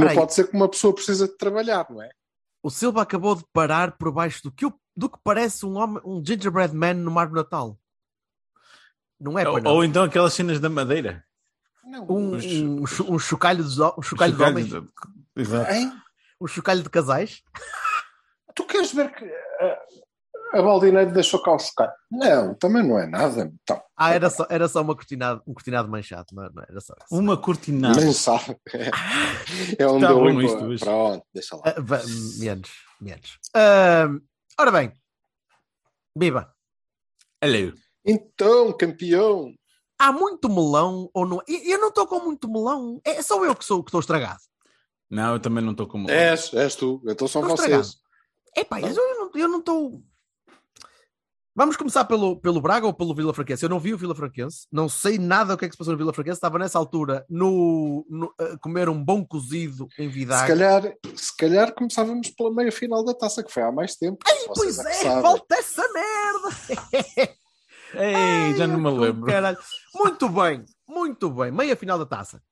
Não pode ser que uma pessoa precisa de trabalhar, não é? O Silva acabou de parar por baixo do que, do que parece um, homem, um gingerbread man no Mar do Natal. Não é, Ou, ou então aquelas cenas da madeira. Não. Um, os- um, chu- um chocalho de, um chocalho de Chocalhos homens, de- Exato. Hein? um chocalho de casais. Tu queres ver que a, a Baldineiro deixou cá o chocar? Não, também não é nada. Então, Ah, era só, era só uma cortinado, um cortinado manchado, não, não era só isso. Uma cortinada. nem sabe. É onde Está eu bom isto hoje. Pronto, deixa lá. Va- menos, menos. Ah, ora bem, Biba, Olha, Então, campeão. há muito melão ou não? Eu eu não estou com muito melão, é só eu que sou que estou estragado. não, eu também não estou como. És, és tu. Então são Estou vocês. Epá, eu não- eu não estou. Vamos começar pelo, pelo Braga ou pelo Vila Franquense? Eu não vi o Vila Franquense, não sei nada o que é que se passou no Vila Franquense. Estava nessa altura no, no- a comer um bom cozido em Se Vidago. calhar, se calhar começávamos pela meia final da taça, que foi há mais tempo. Pois Vocês que é, falta essa merda! Ei, já não me lembro. caralho. Muito bem, muito bem. Meia final da taça.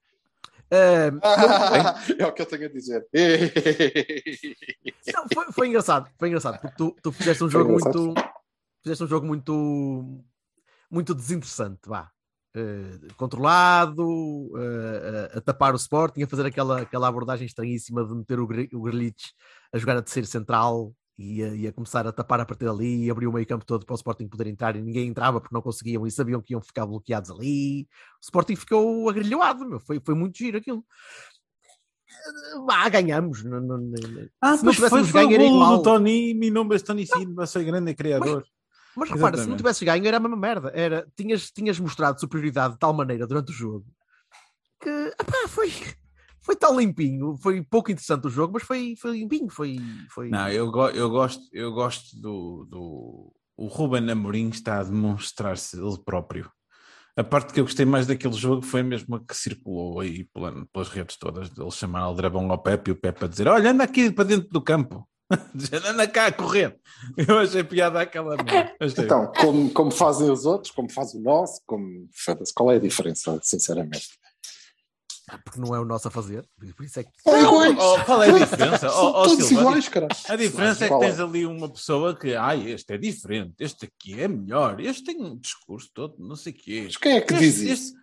Ah, é o que eu tenho a dizer. Não, foi, foi engraçado, foi engraçado, porque tu, tu fizeste um jogo engraçado. muito. Fizeste um jogo muito. muito desinteressante, vá. Eh, controlado, eh, a, tapar o Sporting, a fazer aquela, aquela abordagem estranhíssima de meter o, o a jogar a terceiro central e a, e a começar a tapar a partir dali e abrir o meio campo todo para o Sporting poder entrar e ninguém entrava porque não conseguiam e sabiam que iam ficar bloqueados ali. O Sporting ficou agrilhoado, meu. Foi, foi muito giro aquilo. Eh, Vá, ganhamos. Não, não- não- Ah, Se não foi, foi o golo igual. do Tony, mi nome é Tony Silva, sou grande criador. Mas repara, se não Exatamente. tivesses ganho era a mesma merda. Era, tinhas, tinhas mostrado superioridade de tal maneira durante o jogo que epá, foi, foi tão limpinho. Foi pouco interessante o jogo, mas foi, foi limpinho. Foi, foi... Não, eu, go- eu gosto, eu gosto do, do. O Ruben Amorim está a demonstrar-se ele próprio. A parte que eu gostei mais daquele jogo foi mesmo a que circulou aí pela- pelas redes todas, dele chamar Aldrabão ao Pepe e o Pepe a dizer: Olha, anda aqui para dentro do campo, anda cá a correr. Eu achei piada aquela merda. Então, como, como fazem os outros, como faz o nosso, como foda-se, qual é a diferença, sinceramente? Porque não é o nosso a fazer. Por isso é que. São iguais. Oh, qual é a diferença? São Oh, oh, todos Silva, iguais, cara. A diferença é que Qual tens ali uma pessoa que, ai, este é diferente, este aqui é melhor, este tem um discurso todo, não sei o quê. Mas quem é que Este- diz isso? este-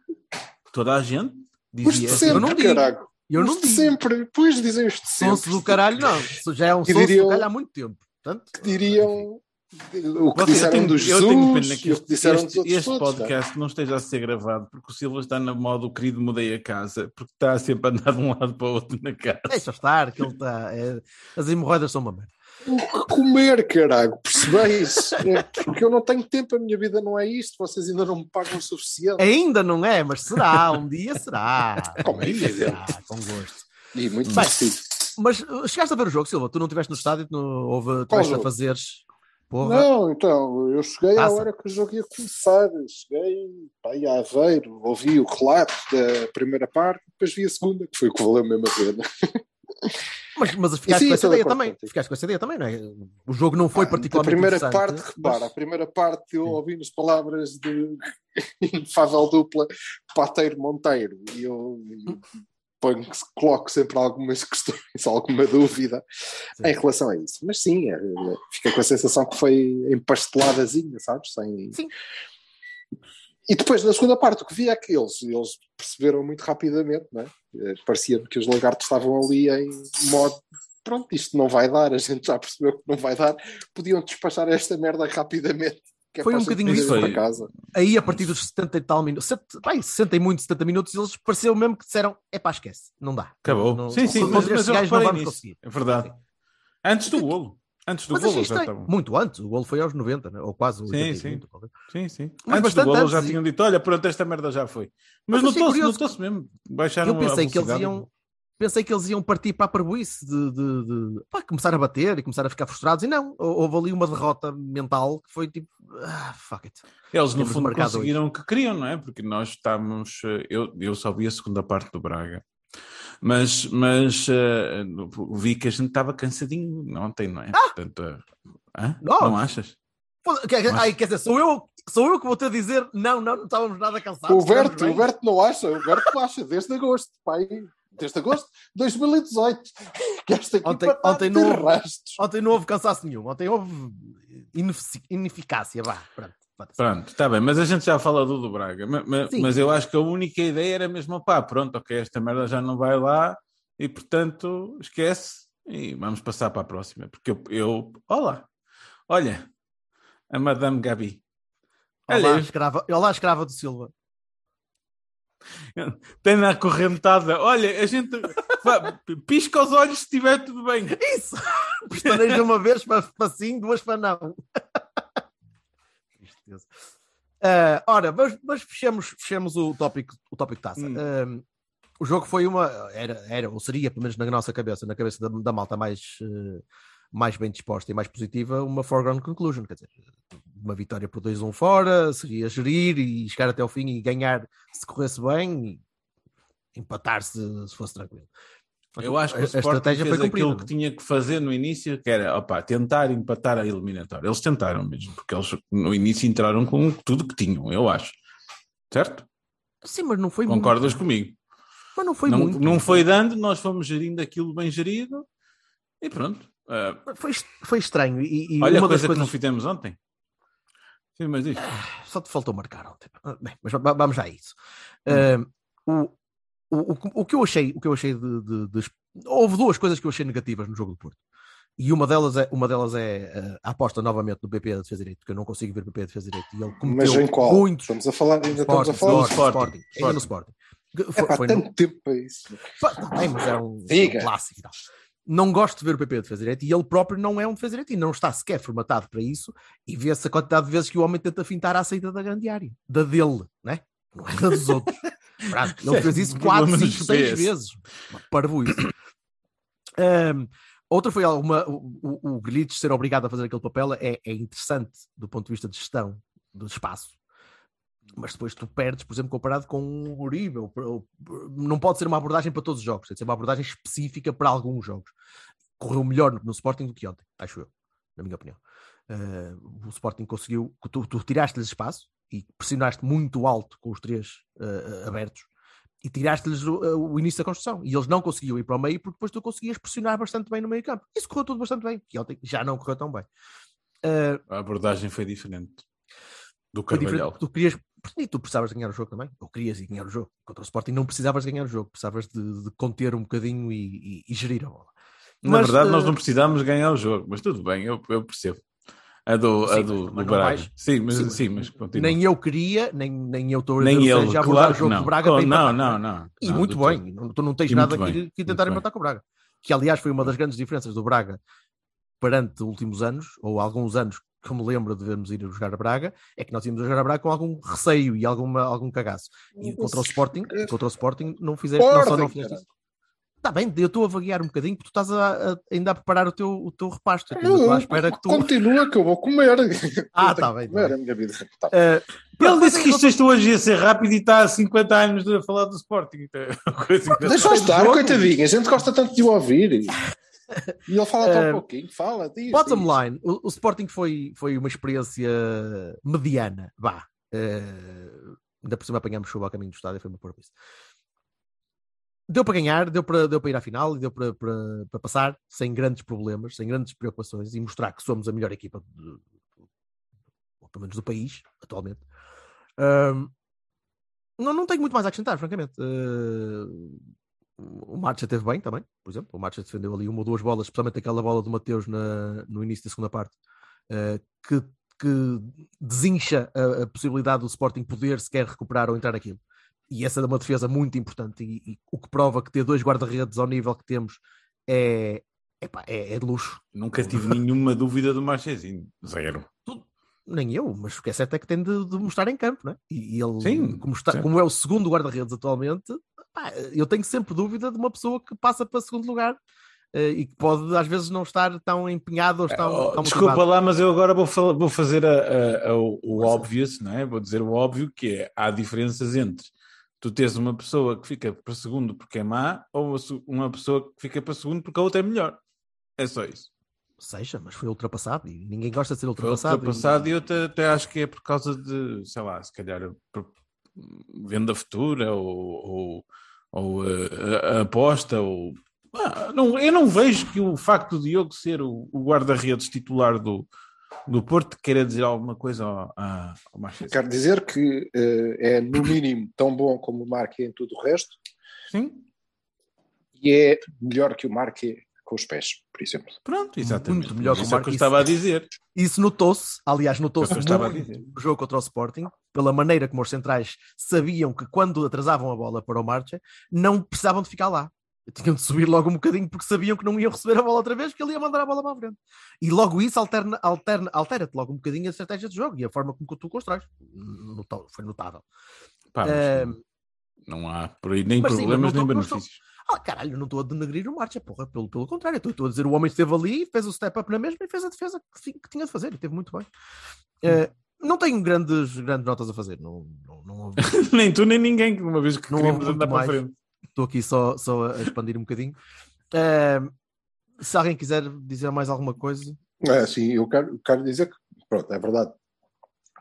Toda a gente dizia de sempre, eu não digo. caralho. Eu Os não de digo. sempre. Pois dizem os de sempre. Sonso do caralho, não. Isso já é um sonso do caralho há muito tempo. Portanto, Que diriam o que Você, disseram eu tenho, do eu Jesus tenho pena que o este, este, este todos. podcast não esteja a ser gravado porque o Silva está na modo querido mudei a casa, porque está sempre a andar de um lado para o outro na casa. deixa estar, que ele está. é- As hemorroidas são uma merda. O que comer, caralho, percebeis? É porque eu não tenho tempo, a minha vida não é isto, vocês ainda não me pagam o suficiente. Ainda não é, mas será, um dia será. Como é um evidente. será, com gosto. E muito Bem. Mas chegaste a ver o jogo, Silva? Tu não estiveste no estádio, tu não houve, tiveste a fazeres. Porra. Não, então, eu cheguei à Taça. hora que o jogo ia começar. Cheguei pá, a Aveiro, ouvi o relato da primeira parte, depois vi a segunda, que foi o que valeu mesmo a pena. Mas, mas ficaste Sim, com essa ideia também. Ficaste com essa ideia também, não é? O jogo não foi a particularmente primeira interessante, parte, repara, mas- a primeira parte eu ouvi nas palavras de inefável dupla Pateiro Monteiro e eu ponho, coloco sempre algumas questões, alguma dúvida Sim. em relação a isso. Mas sim, é, fica com a sensação que foi empasteladazinha, sabes? Sem... Sim. E depois, na segunda parte, o que vi é que eles, eles perceberam muito rapidamente, não é? Eh, Parecia-me que os lagartos estavam ali em modo pronto, isto não vai dar, a gente já percebeu que não vai dar, podiam despachar esta merda rapidamente. que é Foi um bocadinho isso. para casa. Aí, a partir dos 70 e tal minutos, bem, 60 e muito, 70 minutos, eles pareceu mesmo que disseram: é pá, esquece, não dá. Acabou. Não, sim, sim, contra mas, mas eu não vamos nisso. conseguir. É verdade. Antes do golo. Antes do Mas gol achei já estavam. Muito antes, o gol foi aos 90, né? ou quase. Sim, 80 e sim. talvez. Sim, sim. Mas Antes do bastante gol eles já antes, e- tinham dito: olha, pronto, esta merda já foi. Mas, Mas notou-se, mesmo. Baixaram Eu pensei a que eles iam. Pensei que eles iam partir para a parboice de, de, de- pá, começar a bater e começar a ficar frustrados, e não, hou- houve ali uma derrota mental que foi tipo, ah, fuck it. Eles, no Temos fundo, conseguiram o que queriam, não é? Porque nós estávamos. eh, Eu, eu só vi a segunda parte do Braga. Mas, mas eh, vi que a gente estava cansadinho ontem, não é? Portanto, eh, hã? Nós? não achas? Quer, Mas- ai, quer dizer, sou eu, sou eu que vou ter a dizer, não, não, não estávamos nada cansados. O Berto, bem." o Berto não acha, o Berto não acha, desde agosto, pai. Desde agosto de 2018. Que esta equipa Ontem- está ontem não-. Ontem não houve cansaço nenhum, ontem houve inefici- ineficácia, vá, pronto. Pronto, está bem, mas a gente já fala do do Braga. Ma- ma- Sim. Mas, eu acho que a única ideia era mesmo, pá, pronto, ok, esta merda já não vai lá e portanto esquece e vamos passar para a próxima. Porque eu, eu olá, olha, a Madame Gabi. Olá, Olha, escrava, olá, escrava do Silva. tem na acorrentada, olha, a gente pisca os olhos se estiver tudo bem. Isso! Pestaneja uma vez para, para sim, duas para não. Tristeza. Ah, ora, mas, mas fechemos, fechemos o tópico, o tópico taça. Hum. Ah, o jogo foi uma. Era, era, ou seria, pelo menos na nossa cabeça, na cabeça da, da malta mais, eh, mais bem disposta e mais positiva, uma foregone conclusion. Quer dizer, uma vitória por 2-1 fora, seria gerir e chegar até ao fim e ganhar se corresse bem e empatar se, se fosse tranquilo. Eu acho que A- o a Sporting estratégia fez foi aquilo que é? tinha que fazer no início, que era opa, tentar empatar a eliminatória. Eles tentaram mesmo, porque eles no início entraram com tudo que tinham, eu acho. Certo? Sim, mas não foi Concordas muito. comigo? Mas não foi não, muito. não foi dando, nós fomos gerindo aquilo bem gerido e pronto. Ah, Foi, foi estranho. E, e olha a uma coisa das que não coisas. fizemos ontem. Sim, mas diz. Só te faltou marcar ontem. Ah, Bem, mas va- vamos já a isso. Ah, o, o, o, o que eu achei, o que eu achei de, de- de- Houve duas coisas que eu achei negativas no jogo do Porto. E uma delas é, uma delas é ah, a aposta novamente no PP da defesa direito, porque eu não consigo ver o PP da defesa direito. E ele Mas cometeu em qual? muitos. Estamos a falar, ainda Sporting, estamos a falar. Sporting, Sporting, Sporting, ainda no Sporting. É Foi, pá, foi no- tanto tempo para isso. Pá, tá mas é um, Diga. um clássico e tal. Não gosto de ver o PP a defesa direito e ele próprio não é um defesa direito e não está sequer formatado para isso. E vê-se a quantidade de vezes que o homem tenta fintar a saída da grande área, da dele, né? Não é da dos outros. Ele fez isso quatro, cinco, seis vezes. Uma Parvo isso. Ahm, outra foi alguma. O, o, o Grealish ser obrigado a fazer aquele papel é, é interessante do ponto de vista de gestão do espaço. Mas depois tu perdes, por exemplo, comparado com o Uribe. ou- ou- Não pode ser uma abordagem para todos os jogos, tem de ser uma abordagem específica para alguns jogos. Correu melhor no, no Sporting do que ontem, acho eu, na minha opinião. Ah, o Sporting conseguiu, tu, tu tiraste-lhes espaço e pressionaste muito alto com os três ah, abertos e tiraste-lhes o, o início da construção. E eles não conseguiam ir para o meio porque depois tu conseguias pressionar bastante bem no meio campo. Isso correu tudo bastante bem, que ontem já não correu tão bem. Ah, A abordagem foi diferente do diferente, Carvalhal. tu querias, e tu precisavas ganhar o jogo também, ou querias ir ganhar o jogo. Contra o Sporting não precisavas ganhar o jogo, precisavas de, de conter um bocadinho e, e- e gerir a bola. Na Mas, verdade, nós eh, não precisávamos ganhar o jogo, mas tudo bem, eu, eu percebo. A do, a Sim, do, mas do não Braga. vais- Sim, mas, sim, sim, mas continua. Nem eu queria, nem, nem eu estou a Nem ele, seja, abordar claro o jogo não. do Braga para não, empatar. não, não. E não, muito todo. bem, não- tu não tens E nada muito que, tentar empatar com o Braga. Que aliás foi uma das grandes diferenças do Braga perante últimos anos, ou alguns anos que me lembro de vermos ir jogar a Braga, é que nós íamos jogar a Braga com algum receio e alguma, algum cagaço. E contra o Sporting, contra o Sporting não fizeste, não só não fizeste isso. Está bem, eu estou a vaguear um bocadinho porque tu estás a, a- ainda a preparar o teu, o teu repasto. Eu estou à espera que tu. Continua que eu vou comer. Ah, tá que bem, tá comer bem. a minha vida. Tá. Eh, Ele disse que isto hoje ia ser rápido e está há 50 anos a falar do Sporting. Então, é coisa estar, coitadinho. A gente gosta tanto de o ouvir. E, ele fala tão Eh, pouquinho. Fala, diz. Bottom diz. line, o, o Sporting foi, foi uma experiência mediana, vá. Eh, ainda por cima apanhámos chuva ao caminho do estádio, foi uma porra isso. Deu para ganhar, deu para, deu para ir à final deu para, para, para passar sem grandes problemas, sem grandes preocupações e mostrar que somos a melhor equipa, de, ou pelo menos do país, atualmente. Ahm, não, não tenho muito mais a acrescentar, francamente. Eh, o Marcha teve bem também, por exemplo. O Marcha defendeu ali uma ou duas bolas, especialmente aquela bola do Mateus na, no início da segunda parte, eh, que, que desincha a, a possibilidade do Sporting poder sequer recuperar ou entrar aquilo. E essa é uma defesa muito importante. E, e o que prova que ter dois guarda-redes ao nível que temos é, epá, é, é de luxo. Nunca tive nenhuma dúvida do Marchezinho. Zero. Nem eu, mas o que é certo é que tem de, de mostrar em campo, não é? E, e ele, Sim, como, está, certo. como é o segundo guarda-redes atualmente, pá, eu tenho sempre dúvida de uma pessoa que passa para segundo lugar eh, e que pode às vezes não estar tão empenhado ou tão, Oh, tão desculpa motivado. lá, mas eu agora vou, vou fazer a- a- a- o, o obvious, não é? Vou dizer o óbvio que é há diferenças entre tu teres uma pessoa que fica para segundo porque é má ou uma pessoa que fica para segundo porque a outra é melhor. É só isso. Seja, mas foi ultrapassado e ninguém gosta de ser Foi ultrapassado. ultrapassado e eu até, até acho que é por causa de, sei lá, se calhar venda futura ou, ou, ou, eh, a, a aposta ou Ah, não, eu não vejo que o facto de Diogo ser o, o guarda-redes titular do, do Porto queira dizer alguma coisa ao, ao Manchester. Quero dizer que eh, é, no mínimo, tão bom como o Marque em tudo o resto Sim, e é melhor que o Marque com os pés, por exemplo. pronto, exatamente. Muito melhor que o Isso é o que eu Marquinhos. estava a dizer. Isso notou-se, aliás, notou-se É o que eu estava a muito dizer. no jogo contra o Sporting, pela maneira como os centrais sabiam que quando atrasavam a bola para o Marcha, não precisavam de ficar lá. Tinham de subir logo um bocadinho porque sabiam que não iam receber a bola outra vez, que ele ia mandar a bola para a frente. E logo isso alterna, alterna, altera-te logo um bocadinho a estratégia de jogo e a forma como tu constróis. Foi notável. Pá, Eh, não há por aí nem mas sim, problemas mas não nem benefícios. Ah, caralho, não estou a denegrir o Marcha, porra, pelo, pelo contrário, estou- a dizer o homem esteve ali, fez o step up na mesma e fez a defesa que, que tinha de fazer, e teve muito bem. Eh, não tenho grandes, grandes notas a fazer, não, não, não nem tu nem ninguém, uma vez que Não queríamos andar para a frente. Estou aqui só, só a expandir um bocadinho. Eh, se alguém quiser dizer mais alguma coisa, É, sim, eu quero, quero dizer que, pronto, é verdade.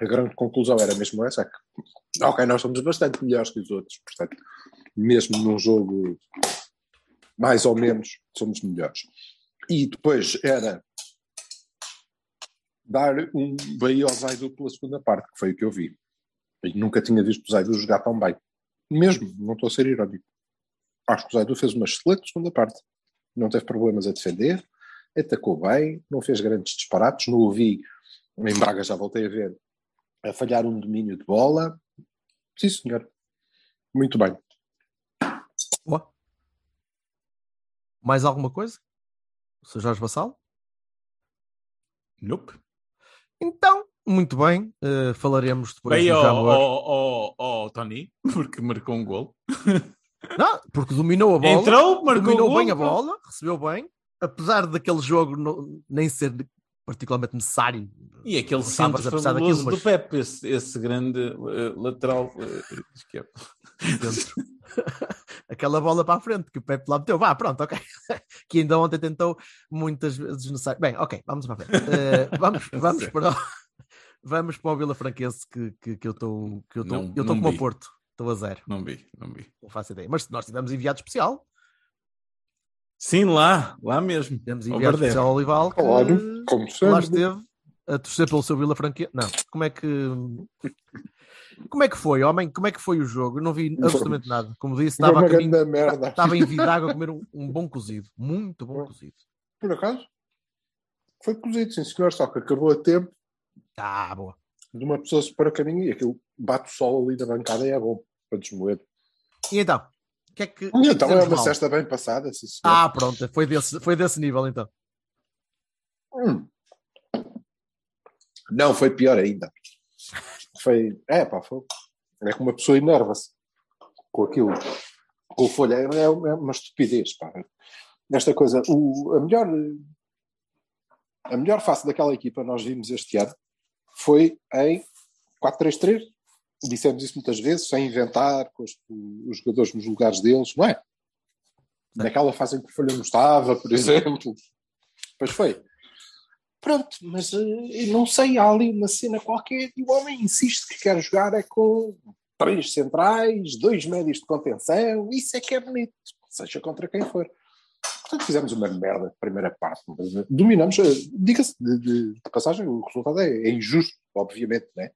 A grande conclusão era mesmo essa, é que, ok, nós somos bastante melhores que os outros, portanto, mesmo num jogo mais ou menos, somos melhores. E depois era dar um bem ao Zaidu pela segunda parte, que foi o que eu vi. E nunca tinha visto o Zaidu jogar tão bem. Mesmo, não estou a ser irónico. Acho que o Zaidu fez uma excelente segunda parte. Não teve problemas a defender, atacou bem, não fez grandes disparates, não o vi, em Braga já voltei a ver, a falhar um domínio de bola. Sim, senhor. Muito bem. Boa. mais alguma coisa? Sr. Jorge Vassal? Nope. Então, muito bem, eh, falaremos depois Bem ao, ao, ao, ao Tony, porque marcou um gol. Não, porque dominou a bola. Entrou, marcou dominou gol. bem a bola, recebeu bem, apesar daquele jogo no- nem ser particularmente necessário. E aquele centro fabuloso daquilo, do Pepe, esse, esse grande eh, lateral eh, esquerdo. Aquela bola para a frente que o Pepe lá meteu. Vá, pronto, ok. que ainda ontem tentou muitas vezes necessário. Bem, ok, vamos para a frente. Eh, vamos, vamos para o, vamos para o Vila Franquense que, que, que eu estou Não- não como o. Porto. Estou a zero, Não vi, não vi. não faço ideia. Mas nós tivemos enviado especial. Sim, lá, lá mesmo. Ao enviado especial ao Olival que Claro, como lá sempre. esteve a torcer pelo seu Vila Franquense. Não, como é que como é que foi, homem? Como é que foi o jogo? Eu não vi absolutamente nada. Como disse, estava a caminho, merda. estava em Vidrago a comer um, um bom cozido, muito bom cozido. Por acaso? Foi cozido, sim senhor, só que acabou a tempo Ah, boa. de uma pessoa se pôr a caminho e aquilo bate o sol ali da bancada e é bom para desmoer. E então? O que é que. E é então é uma mal? cesta bem passada, sim senhor. Ah, pronto, foi desse, foi desse nível então. Hum. Não, foi pior ainda. Foi. É, pá, foi. É que uma pessoa enerva-se com aquilo. Com o folha. É, é uma estupidez, pá. Esta coisa. O, a, melhor, a melhor face daquela equipa nós vimos este ano foi em 4-3-3. Dissemos isso muitas vezes, sem inventar, com os, os jogadores nos lugares deles, não é? Naquela fase em que o Folha não estava, por exemplo. Pois foi. Pronto, mas eh, não sei, há ali uma cena qualquer e o homem insiste que quer jogar é com três centrais, dois médios de contenção, isso é que é bonito, seja contra quem for. Portanto, fizemos uma merda de primeira parte. mas, eh, Dominamos, eh, diga-se de, de- de passagem, o resultado é, é injusto, obviamente, né?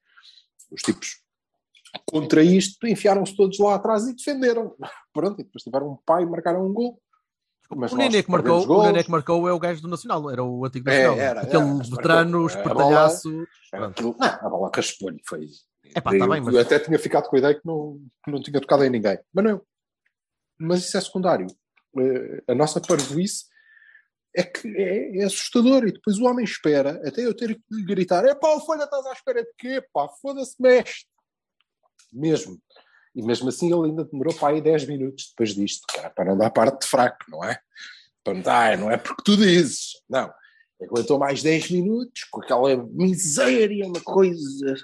Os tipos contra isto enfiaram-se todos lá atrás e defenderam. Pronto, e depois tiveram um pai e marcaram um gol. Mas O Nenê, que marcou, o. Nenê que marcou é o gajo do Nacional, era o antigo É, Nacional. era, Aquele era, veterano, marcou. A bola raspou-lhe. Foi. Epá, tá eu, bem, mas- até tinha ficado com a ideia que não, que não tinha tocado em ninguém. Mas não. Mas isso é secundário. Eh, A nossa parvoíce é que é, é assustador. E depois o homem espera, até eu ter que lhe gritar: é pá, o Folha, estás à espera de quê? Pá, foda-se, mexe. Mesmo. E mesmo assim ele ainda demorou para aí 10 minutos depois disto, cara, para não dar parte de fraco, não é? Para não dar, não é porque tu dizes. Não. Aguentou mais 10 minutos com aquela miséria, uma coisa.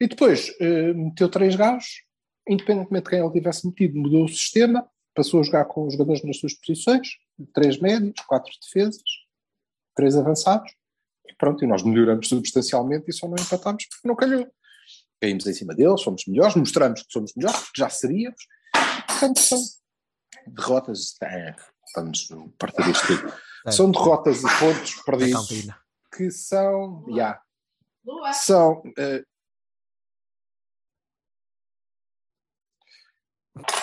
E depois uh, meteu três gajos, independentemente de quem ele tivesse metido, mudou o sistema, passou a jogar com os jogadores nas suas posições, três médios, quatro defesas, três avançados, e pronto, e nós melhoramos substancialmente e só não empatámos porque não calhou. Caímos em cima deles, fomos melhores, mostramos que somos melhores, porque já seríamos. Portanto, são derrotas. É, vamos partir isto tudo. É. São derrotas e pontos perdidos cantina. que são. Yeah, são. eh,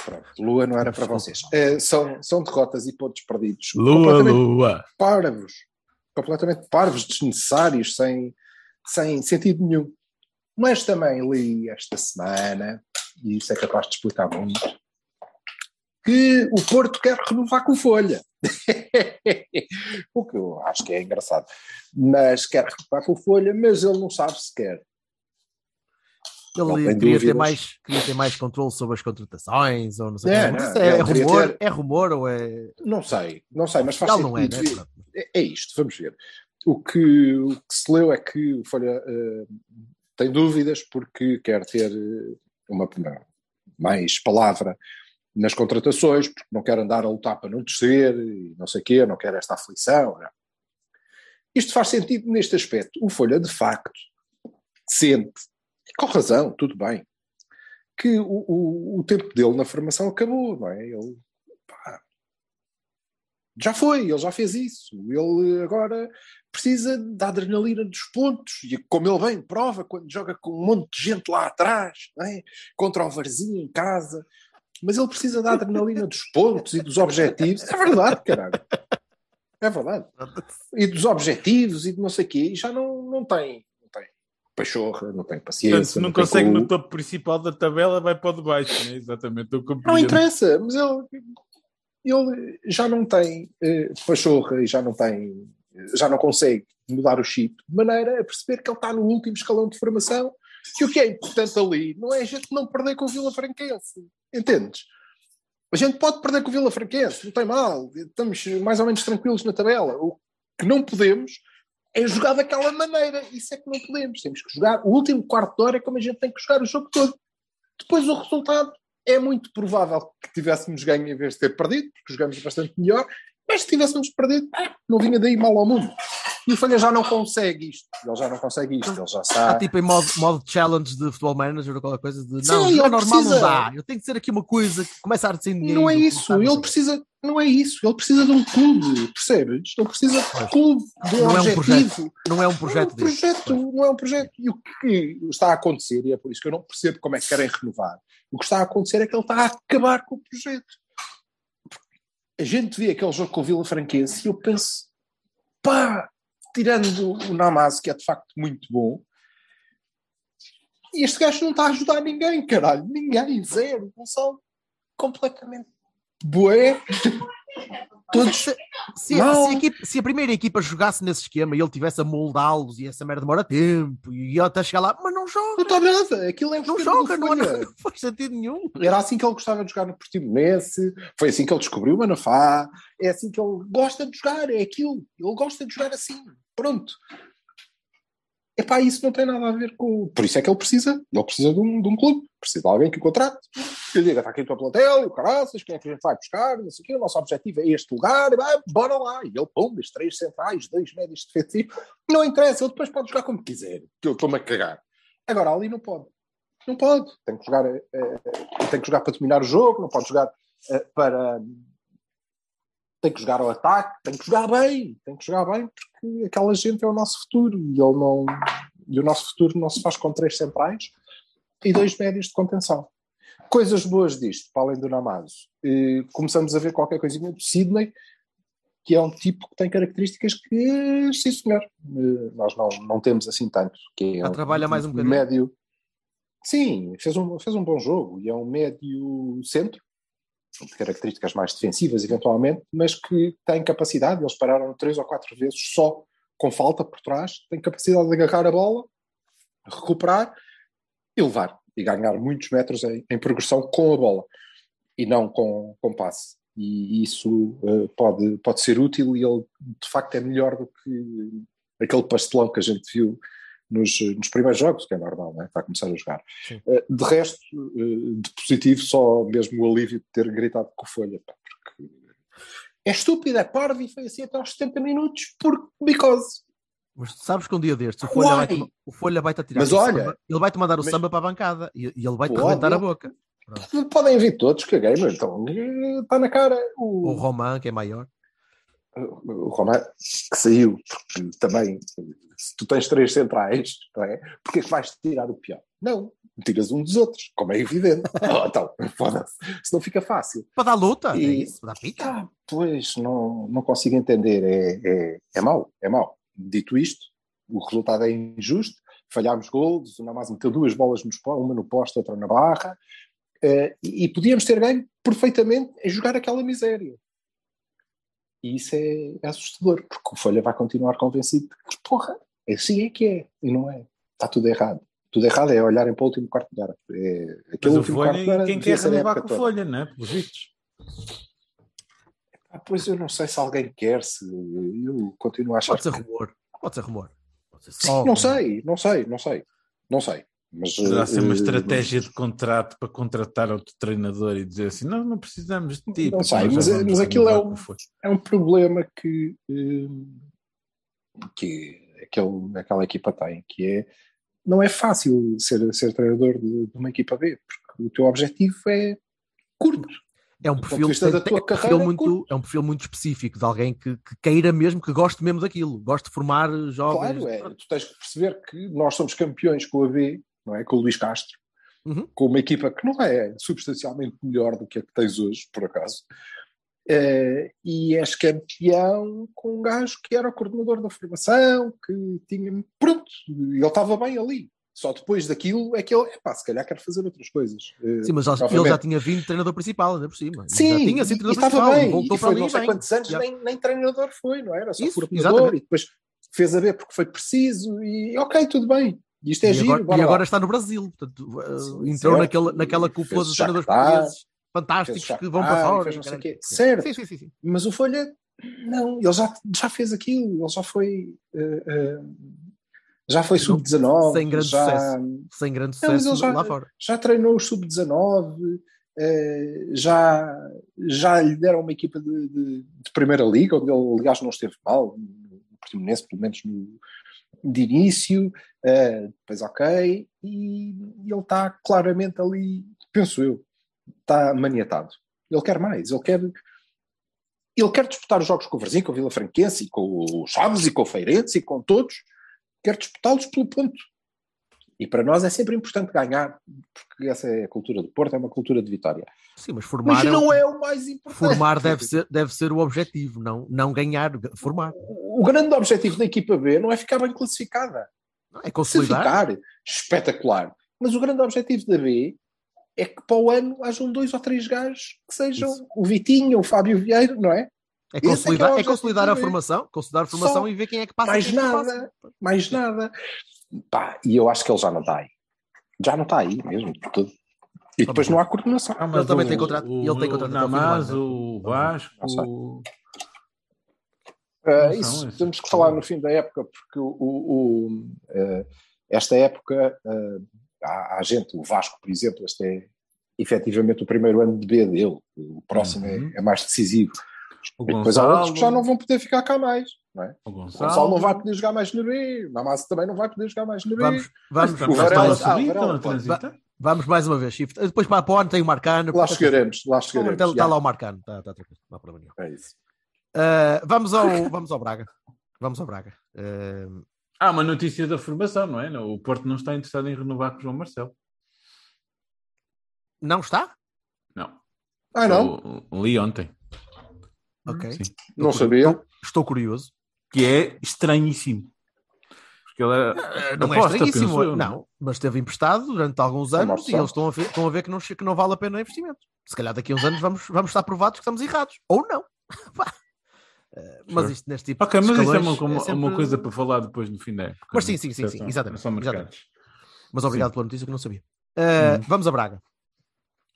pronto, Lua não era para vocês. Eh, são, são derrotas e pontos perdidos. Lua, lua. parvos. Completamente parvos, desnecessários, sem, sem sentido nenhum. Mas também li esta semana, e isso é capaz de explicar muito, que o Porto quer renovar com Folha. o que eu acho que é engraçado. Mas quer renovar com Folha, mas ele não sabe se quer. Ele queria ter, mais, queria ter mais controle sobre as contratações, ou não sei. É, não, é, é rumor, ter- é rumor ou é. Não sei, não sei, mas faz Ele não é, sentido. né? É, é isto, vamos ver. O que, o que se leu é que o Folha eh, tem dúvidas porque quer ter eh, uma, mais palavra nas contratações, porque não quer andar a lutar para não descer e não sei o quê, não quer esta aflição. não. Isto faz sentido neste aspecto. O Folha, de facto, sente, com razão, tudo bem, que o, o, o tempo dele na formação acabou, não é? Ele já foi, ele já fez isso. Ele agora precisa da adrenalina dos pontos, e como ele bem prova quando joga com um monte de gente lá atrás, não é? contra o Varzinho em casa. Mas ele precisa da adrenalina dos pontos e dos objetivos. É verdade, caralho. É verdade. E dos objetivos e de não sei o quê. E já não, não tem. Não tem pachorra, não tem paciência. Portanto, se não tem consegue no topo principal da tabela, vai para o de baixo, né? exatamente. Não interessa, mas ele, ele já não tem eh, pachorra e já não tem, já não consegue mudar o chip de maneira a perceber que ele está no último escalão de formação que o que é importante ali não é a gente não perder com o Vila Franquense, entendes? A gente pode perder com o Vila Franquense, não tem mal, estamos mais ou menos tranquilos na tabela. O que não podemos é jogar daquela maneira, isso é que não podemos. Temos que jogar, o último quarto de hora é como a gente tem que jogar o jogo todo. Depois o resultado é muito provável que tivéssemos ganho em vez de ter perdido, porque jogamos bastante melhor, mas se tivéssemos perdido, ah, não vinha daí mal ao mundo. E o Folha já não consegue isto. Ele já não consegue isto. Ele já Está sabe. tipo em modo, modo challenge de futebol manager ou qualquer coisa de Sim, não, ele jogar normal precisa- não dá. Eu tenho que ser aqui uma coisa que começa a arder ninguém. Não é isso. Ele precisa, não é isso. Ele precisa de um clube, percebes? Ele precisa de um clube, de um Não é um objetivo. Não é um Não é projeto um projeto, não é um projeto. E o que está a acontecer, e é por isso que eu não percebo como é que querem renovar, o que está a acontecer é que ele está a acabar com o projeto. A gente vê aquele jogo com o Vila Franquense e eu penso, pá, tirando o Namaz, que é de facto muito bom, e este gajo não está a ajudar ninguém, caralho. Ninguém, zero. Não são completamente bué. Todos Se, se, Não. a se a primeira equipa jogasse nesse esquema e ele tivesse a moldá-los e essa merda demora tempo e ele até chegar lá, mas não Não joga, está nada. Aquilo é não joga, não, não faz sentido nenhum. Era assim que ele gostava de jogar no Portimonense, foi assim que ele descobriu o Manafá, é assim que ele gosta de jogar, é aquilo. Ele gosta de jogar assim. Pronto. Epá, isso não tem nada a ver com. Por isso é que ele precisa. Ele precisa de um, de um clube, precisa de alguém que o contrate, que lhe diga: está aqui o teu plantel, o caraças, quem é que a gente vai buscar, não sei o quê, o nosso objetivo é este lugar, vai, bora lá. E ele, pum, os três centrais, dois médios defensivos, não interessa, ele depois pode jogar como quiser, que eu estou-me a cagar. Agora, ali não pode. Não pode. Tem que jogar, eh, eh, tem que jogar para dominar o jogo, não pode jogar eh, para. Tem que jogar ao ataque, tem que jogar bem, tem que jogar bem, porque aquela gente é o nosso futuro e ele não. E o nosso futuro não se faz com três centrais e dois médios de contenção. Coisas boas disto, para além do Namazo. Eh, começamos a ver qualquer coisinha do Sidney, que é um tipo que tem características que, sim senhor, eh, nós não, não temos assim tanto. Que é Já trabalha mais um bocadinho. médio. Sim, fez um, fez um bom jogo e é um médio centro de características mais defensivas, eventualmente, mas que tem capacidade, eles pararam três ou quatro vezes só com falta por trás, tem capacidade de agarrar a bola, recuperar e levar, e ganhar muitos metros em, em progressão com a bola, e não com, com passe. E isso uh, pode, pode ser útil e ele, de facto, é melhor do que aquele pastelão que a gente viu nos, nos primeiros jogos, que é normal, né? está a começar a jogar. Uh, de resto, uh, de positivo, só mesmo o alívio de ter gritado com o Folha, porque é estúpido, é parvo e foi assim até aos 70 minutos, porque because. Mas tu sabes que um dia destes o Folha, vai, Why? o Folha vai-te atirar Mas olha, samba, ele vai-te mandar o mas- samba para a bancada e, e ele vai-te Pode, rebentar a boca. Podem vir todos, caguei, mas então está na cara o, O Roman, que é maior. O Román que saiu, porque também se tu tens três centrais, não é? Porque é que vais tirar o pior? Não, tiras um dos outros, como é evidente. Oh, então, foda-se, se não fica fácil. Para dar luta, é E- isso, dá pica. Ah, pois, não, não consigo entender, é, é, é mau, é mau. Dito isto, o resultado é injusto, falhámos gols, o Namaz meteu duas bolas nos, uma no poste, outra na barra, eh, e, e podíamos ter ganho perfeitamente em jogar aquela miséria. E isso é, é assustador, porque o Folha vai continuar convencido de que, porra, assim é que é, e não é. Está tudo errado. Tudo errado é olharem para o último quarto de hora. É, Mas aquele último Folha, quarto de hora quem quer renovar com o. Folha, né? Pelos vistos. Ah, pois eu não sei se alguém quer, se eu continuo a achar Pode ser que- rumor. Pode ser rumor. Pode ser Sim, não rumor. sei, não sei, não sei, não sei. Mas, Poderá ser uma eh, estratégia de contrato para contratar outro treinador e dizer assim: não, não precisamos de ti. Não sei, mas- vamos mas aquilo é um- com o Folha." é um problema que, eh, que aquele, aquela equipa tem, que é não é fácil ser, ser treinador de, de uma equipa B, porque o teu objetivo é curto. É um perfil, vista da tem- tua é perfil carreira, muito, curto. é um perfil muito específico de alguém que, que queira mesmo, que goste mesmo daquilo, goste de formar jovens. Claro, é, tu tens que perceber que nós somos campeões com a B, não é? Com o Luís Castro, Uhum. com uma equipa que não é substancialmente melhor do que a que tens hoje, por acaso. Eh, e és campeão com um gajo que era o coordenador da formação, que tinha. Pronto, ele estava bem ali. Só depois daquilo é que ele, epá, se calhar quero fazer outras coisas. Eh, Sim, mas ele, já tinha vindo treinador principal, ainda por cima. Sim, já tinha sido treinador estava bem, voltou e para foi ali não sei bem. quantos anos, nem, nem treinador foi, não era? Só Isso, coordenador, exatamente. e depois fez a ver porque foi preciso, e ok, tudo bem. Isto é e giro, agora, e lá. agora está no Brasil, portanto, uh, entrou certo. naquela, naquela cúpula dos treinadores portugueses fantásticos que vão para fora. e não. Certo. Sim, sim, sim. Mas o Folha, não, ele já, já fez aquilo, ele já foi. eh, eh, já foi Não- sub-19, sem grande já, sucesso. Sem grande Não, sucesso ele já- lá fora. já treinou o sub-19, eh, já, já lhe deram uma equipa de, de- de primeira liga, onde ele, aliás, não esteve mal, no Portimonense, pelo menos no, de início, eh, depois ok, e ele está claramente ali, penso eu, está maniatado. Ele quer mais, ele quer. Ele quer disputar os jogos com o Varzim, com o Vila Franquense, com o Chaves, e com o Feirense, e com todos. Quer disputá-los pelo ponto. E para nós é sempre importante ganhar, porque essa é a cultura do Porto, é uma cultura de vitória. Sim, mas formar, Mas é o- não é o mais importante. formar deve, ser, deve ser o objetivo, não, não ganhar, formar. O grande objetivo da equipa B não é ficar bem classificada. É Se consolidar. ficar, espetacular. Mas o grande objetivo da B é que para o ano hajam dois ou três gajos que sejam Isso. o Vitinho, o Fábio Vieira, não é? É Esse é é o consolidar, é consolidar a formação, consolidar a formação Só. e ver quem é que passa. mais é não nada, passa. mais nada. Pá, e eu acho que ele já não está aí. Já não está aí mesmo, de tudo. E depois não há coordenação. Ah, Ele também o- tem contrato- O, ele tem contrato o Namaz, ano, o Vasco. Uh, isso esses temos que falar no fim da época, porque o, o- o, uh, esta época uh, há, há gente, o Vasco, por exemplo, este é efetivamente o primeiro ano de B dele, o próximo é- Uhum. é, mais decisivo. O E depois há outros que já Gonçalo. não vão poder ficar cá mais. Não é? O O Gonçalo. Gonçalo não vai poder jogar mais no B, o Namaz também não vai poder jogar mais no B. Vamos, vamos, Mas o estamos Varela- a ah, subir, o Varela estão a pode. transitar. vamos mais uma vez, Shift. Depois para, para o ano tem o Marcano. Lá portanto, chegaremos, lá Está, chegaremos. está já. lá o Marcano, está, está tranquilo, não há problema nenhum. É isso. Uh, vamos, ao, vamos ao Braga. Vamos ao Braga. Uh, Há uma notícia da formação, não é? O Porto não está interessado em renovar com o João Marcelo. não está? Não. Ah, não? Li ontem. Ok. Sim. Não Estou sabia. Estou, estou curioso. Que é estranhíssimo. Porque ele é. Uh, não aposta, é estranhíssimo, penso eu, não. Mas esteve emprestado durante alguns É anos e eles estão a ver, estão a ver que, não, que não vale a pena o investimento. Se calhar daqui a uns anos vamos, vamos estar provados que estamos errados. Ou não. Eh, mas isto neste tipo Ok, de mas isso é escalões uma, uma, sempre- uma coisa para falar depois no fim da época. Mas sim, sim, sim, sim, São- exatamente, São mercados. Mas obrigado pela notícia que não sabia. Eh, Uhum. Vamos a Braga.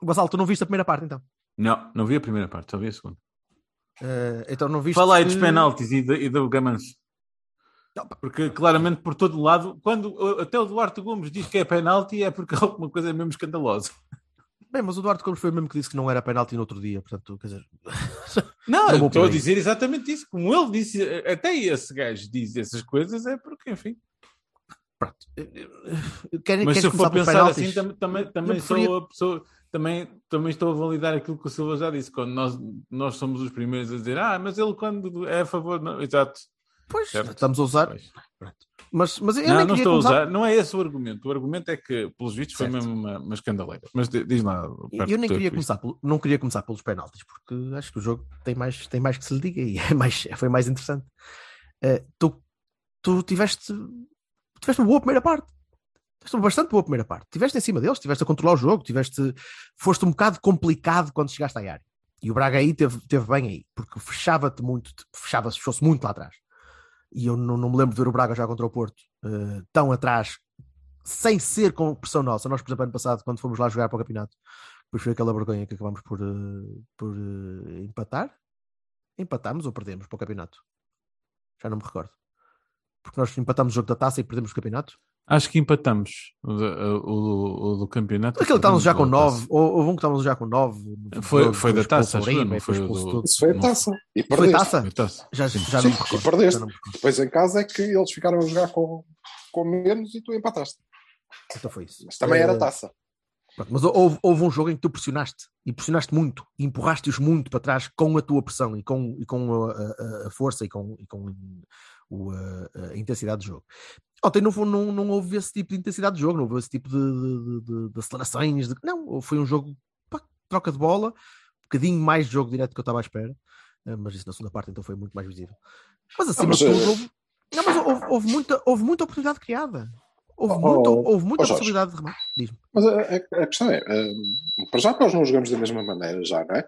Gonçalo, tu não viste a primeira parte então? Não, não vi a primeira parte, só vi a segunda. Eh, então não viste. Fala aí dos que- penaltis e, da- e do pá, Porque claramente por todo lado, quando uh, até o Duarte Gomes diz que é penalti, é porque alguma coisa é mesmo escandalosa. Bem, mas o Eduardo Gomes foi o mesmo que disse que não era penalti no outro dia, portanto, quer dizer. Não, Não eu estou a dizer exatamente isso. Como ele disse, até esse gajo diz essas coisas, é porque, enfim. Pronto. Querem, Mas se eu for pensar assim, tam- também, também Eu preferia- sou a pessoa. Também, também estou a validar aquilo que o Silva já disse. Quando nós, nós somos os primeiros a dizer, ah, mas ele quando é a favor. Não. Exato. Pois, Certo. estamos a usar. Pois. Mas, mas eu Não, nem não queria estou a usar. Não é esse o argumento. O argumento é que, pelos vistos, foi Certo. mesmo uma, uma escandaleira. Mas di- diz lá. Eu nem queria começar, pelo- não queria começar pelos penaltis, porque acho que o jogo tem mais, tem mais que se lhe diga e é mais, foi mais interessante. Eh, tu, tu tiveste, tiveste uma boa primeira parte. Uma bastante boa primeira parte. Tiveste em cima deles, tiveste a controlar o jogo, tiveste, foste um bocado complicado quando chegaste à área. E o Braga aí teve, teve bem aí, porque fechava-te muito, fechava-se, fechou-se muito lá atrás. E eu não, não me lembro de ver o Braga já contra o Porto eh, tão atrás, sem ser com pressão nossa. Nós, por exemplo, ano passado, quando fomos lá jogar para o campeonato, depois foi aquela vergonha que acabamos por, eh, por eh, empatar. Empatámos ou perdemos para o campeonato? Já não me recordo. Porque nós empatámos o jogo da taça e perdemos o campeonato. Acho que empatamos o, do- o o do campeonato. Aquele que estávamos já com Perdemos o 9, ou houve um que estávamos já com 9. Foi- foi da taça, acho não foi do- Isso foi a taça. E Foi perdeste. taça? da taça. Já, Sim. já Sim, não me e perdeste. Não. Depois em casa é que eles ficaram a jogar com, com menos e tu empataste. Então foi isso. Mas também Eh, era taça. Pronto, mas houve, houve um jogo em que tu pressionaste e pressionaste muito e empurraste-os muito para trás com a tua pressão e com, e com a, a- a força e com, e com o, a, a intensidade do jogo. Ontem não, foi- não, não houve esse tipo de intensidade de jogo, não houve esse tipo de, de- de- de acelerações. de- não, foi um jogo pá, troca de bola, um bocadinho mais de jogo direto que eu estava à espera, eh, mas isso na segunda parte então foi muito mais visível. Mas acima de tudo, eh, houve, não, mas houve, houve muita, houve muita oportunidade criada. Houve, Oh, muita, houve muita oh, possibilidade de remate. Mas a, a- a questão é, hum, para já nós não jogamos da mesma maneira já, não é?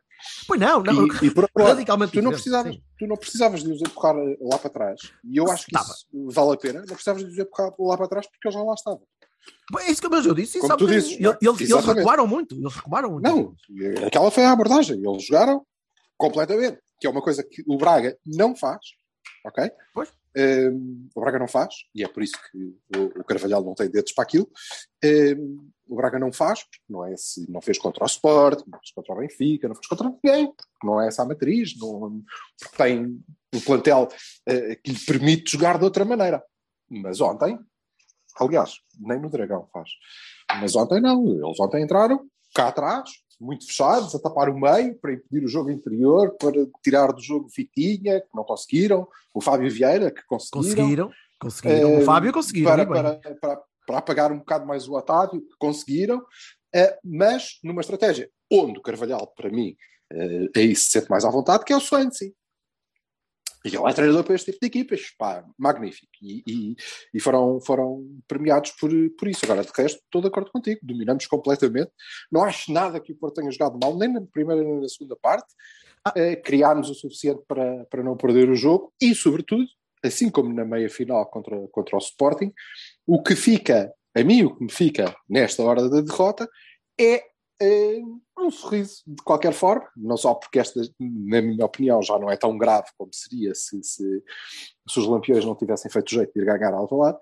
Pois não, não. E, e por outro lado, radicalmente tu não, precisavas, sim. tu não precisavas de os empurrar lá para trás. E eu acho que Estava. isso vale a pena. Não precisavas de os empurrar lá para trás porque eles já lá estavam. É isso que eu disse. e Como tu dizes, eles, eles Exatamente. recuaram muito. Eles recuaram muito. Não, aquela foi a abordagem. Eles jogaram completamente. Que é uma coisa que o Braga não faz. Ok? Pois. Hum, o Braga não faz, e é por isso que o, o Carvalhal não tem dedos para aquilo. Hum, o Braga não faz, porque não, é esse, não fez contra o Sport, não fez contra o Benfica, não fez contra ninguém, porque não é essa a matriz, não, porque tem um plantel eh, que lhe permite jogar de outra maneira. Mas ontem, aliás, nem no Dragão faz. Mas ontem não, eles ontem entraram cá atrás, muito fechados, a tapar o meio para impedir o jogo interior, para tirar do jogo Vitinha, que não conseguiram, o Fábio Vieira, que conseguiram, Conseguiram. Conseguiram. Eh, o Fábio conseguiram. para, para, para, para apagar um bocado mais o Otávio, que conseguiram, eh, mas numa estratégia onde o Carvalhal, para mim, eh, aí se sente mais à vontade, que é o Swansea. E ele é treinador para este tipo de equipas. Pá, magnífico. E, e, e foram, foram premiados por, por isso. Agora, de resto, estou de acordo contigo. Dominamos completamente. Não acho nada que o Porto tenha jogado mal, nem na primeira nem na segunda parte. Eh, criámos o suficiente para, para não perder o jogo. E, sobretudo, assim como na meia final contra, contra o Sporting, o que fica, a mim, o que me fica nesta hora da derrota é um sorriso, de qualquer forma, não só porque esta, na minha opinião, já não é tão grave como seria se, se, se os Lampiões não tivessem feito jeito de ir ganhar ao Alvalade,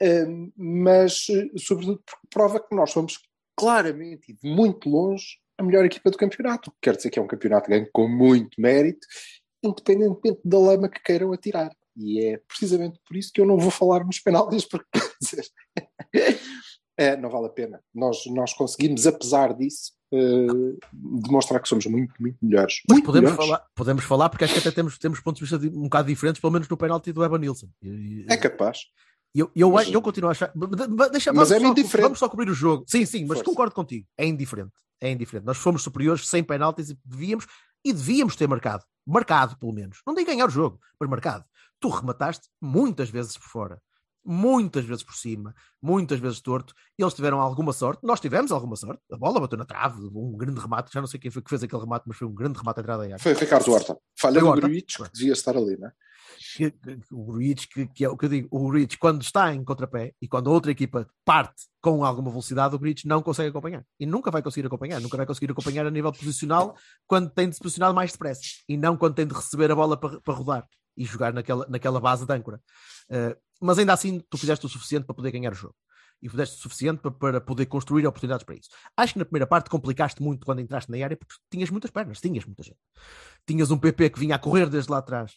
eh, mas eh, sobretudo porque prova que nós somos claramente e de muito longe a melhor equipa do campeonato, quer dizer que é um campeonato ganho com muito mérito, independentemente da lama que queiram atirar. E é precisamente por isso que eu não vou falar nos penaltis, porque é, não vale a pena. Nós, nós conseguimos, apesar disso, eh, demonstrar que somos muito, muito melhores. Mas Muito podemos melhores. falar, podemos falar, porque acho que até temos, temos pontos de vista um bocado diferentes, pelo menos no penalti do Evan Nilsson. É capaz. Eu, eu, Mas- eu continuo a achar. Deixa, Mas é só, indiferente. vamos só cobrir o jogo. Sim, sim, mas Força. concordo contigo. É indiferente. É indiferente. Nós fomos superiores sem penaltis e devíamos, e devíamos ter marcado. Marcado, pelo menos. Não digo ganhar o jogo, mas marcado. Tu remataste muitas vezes por fora. Muitas vezes por cima, muitas vezes torto. Eles tiveram alguma sorte, nós tivemos alguma sorte. A bola bateu na trave, um grande remate. Já não sei quem foi que fez aquele remate, mas foi um grande remate à entrada da área. Foi Ricardo Horta. Falha do Horta? Gruitch, que devia estar ali, é? que- o Gruitch, que, que é o que eu digo, o Gruitch, quando está em contrapé e quando a outra equipa parte com alguma velocidade, o Gruitch não consegue acompanhar. E nunca vai conseguir acompanhar. Nunca vai conseguir acompanhar a nível posicional quando tem de se posicionar mais depressa e não quando tem de receber a bola para, para rodar e jogar naquela, naquela base de âncora. Uh, mas ainda assim, tu fizeste o suficiente para poder ganhar o jogo. E fizeste o suficiente para, para poder construir oportunidades para isso. Acho que na primeira parte complicaste muito quando entraste na área porque tinhas muitas pernas, tinhas muita gente. Tinhas um PP que vinha a correr desde lá atrás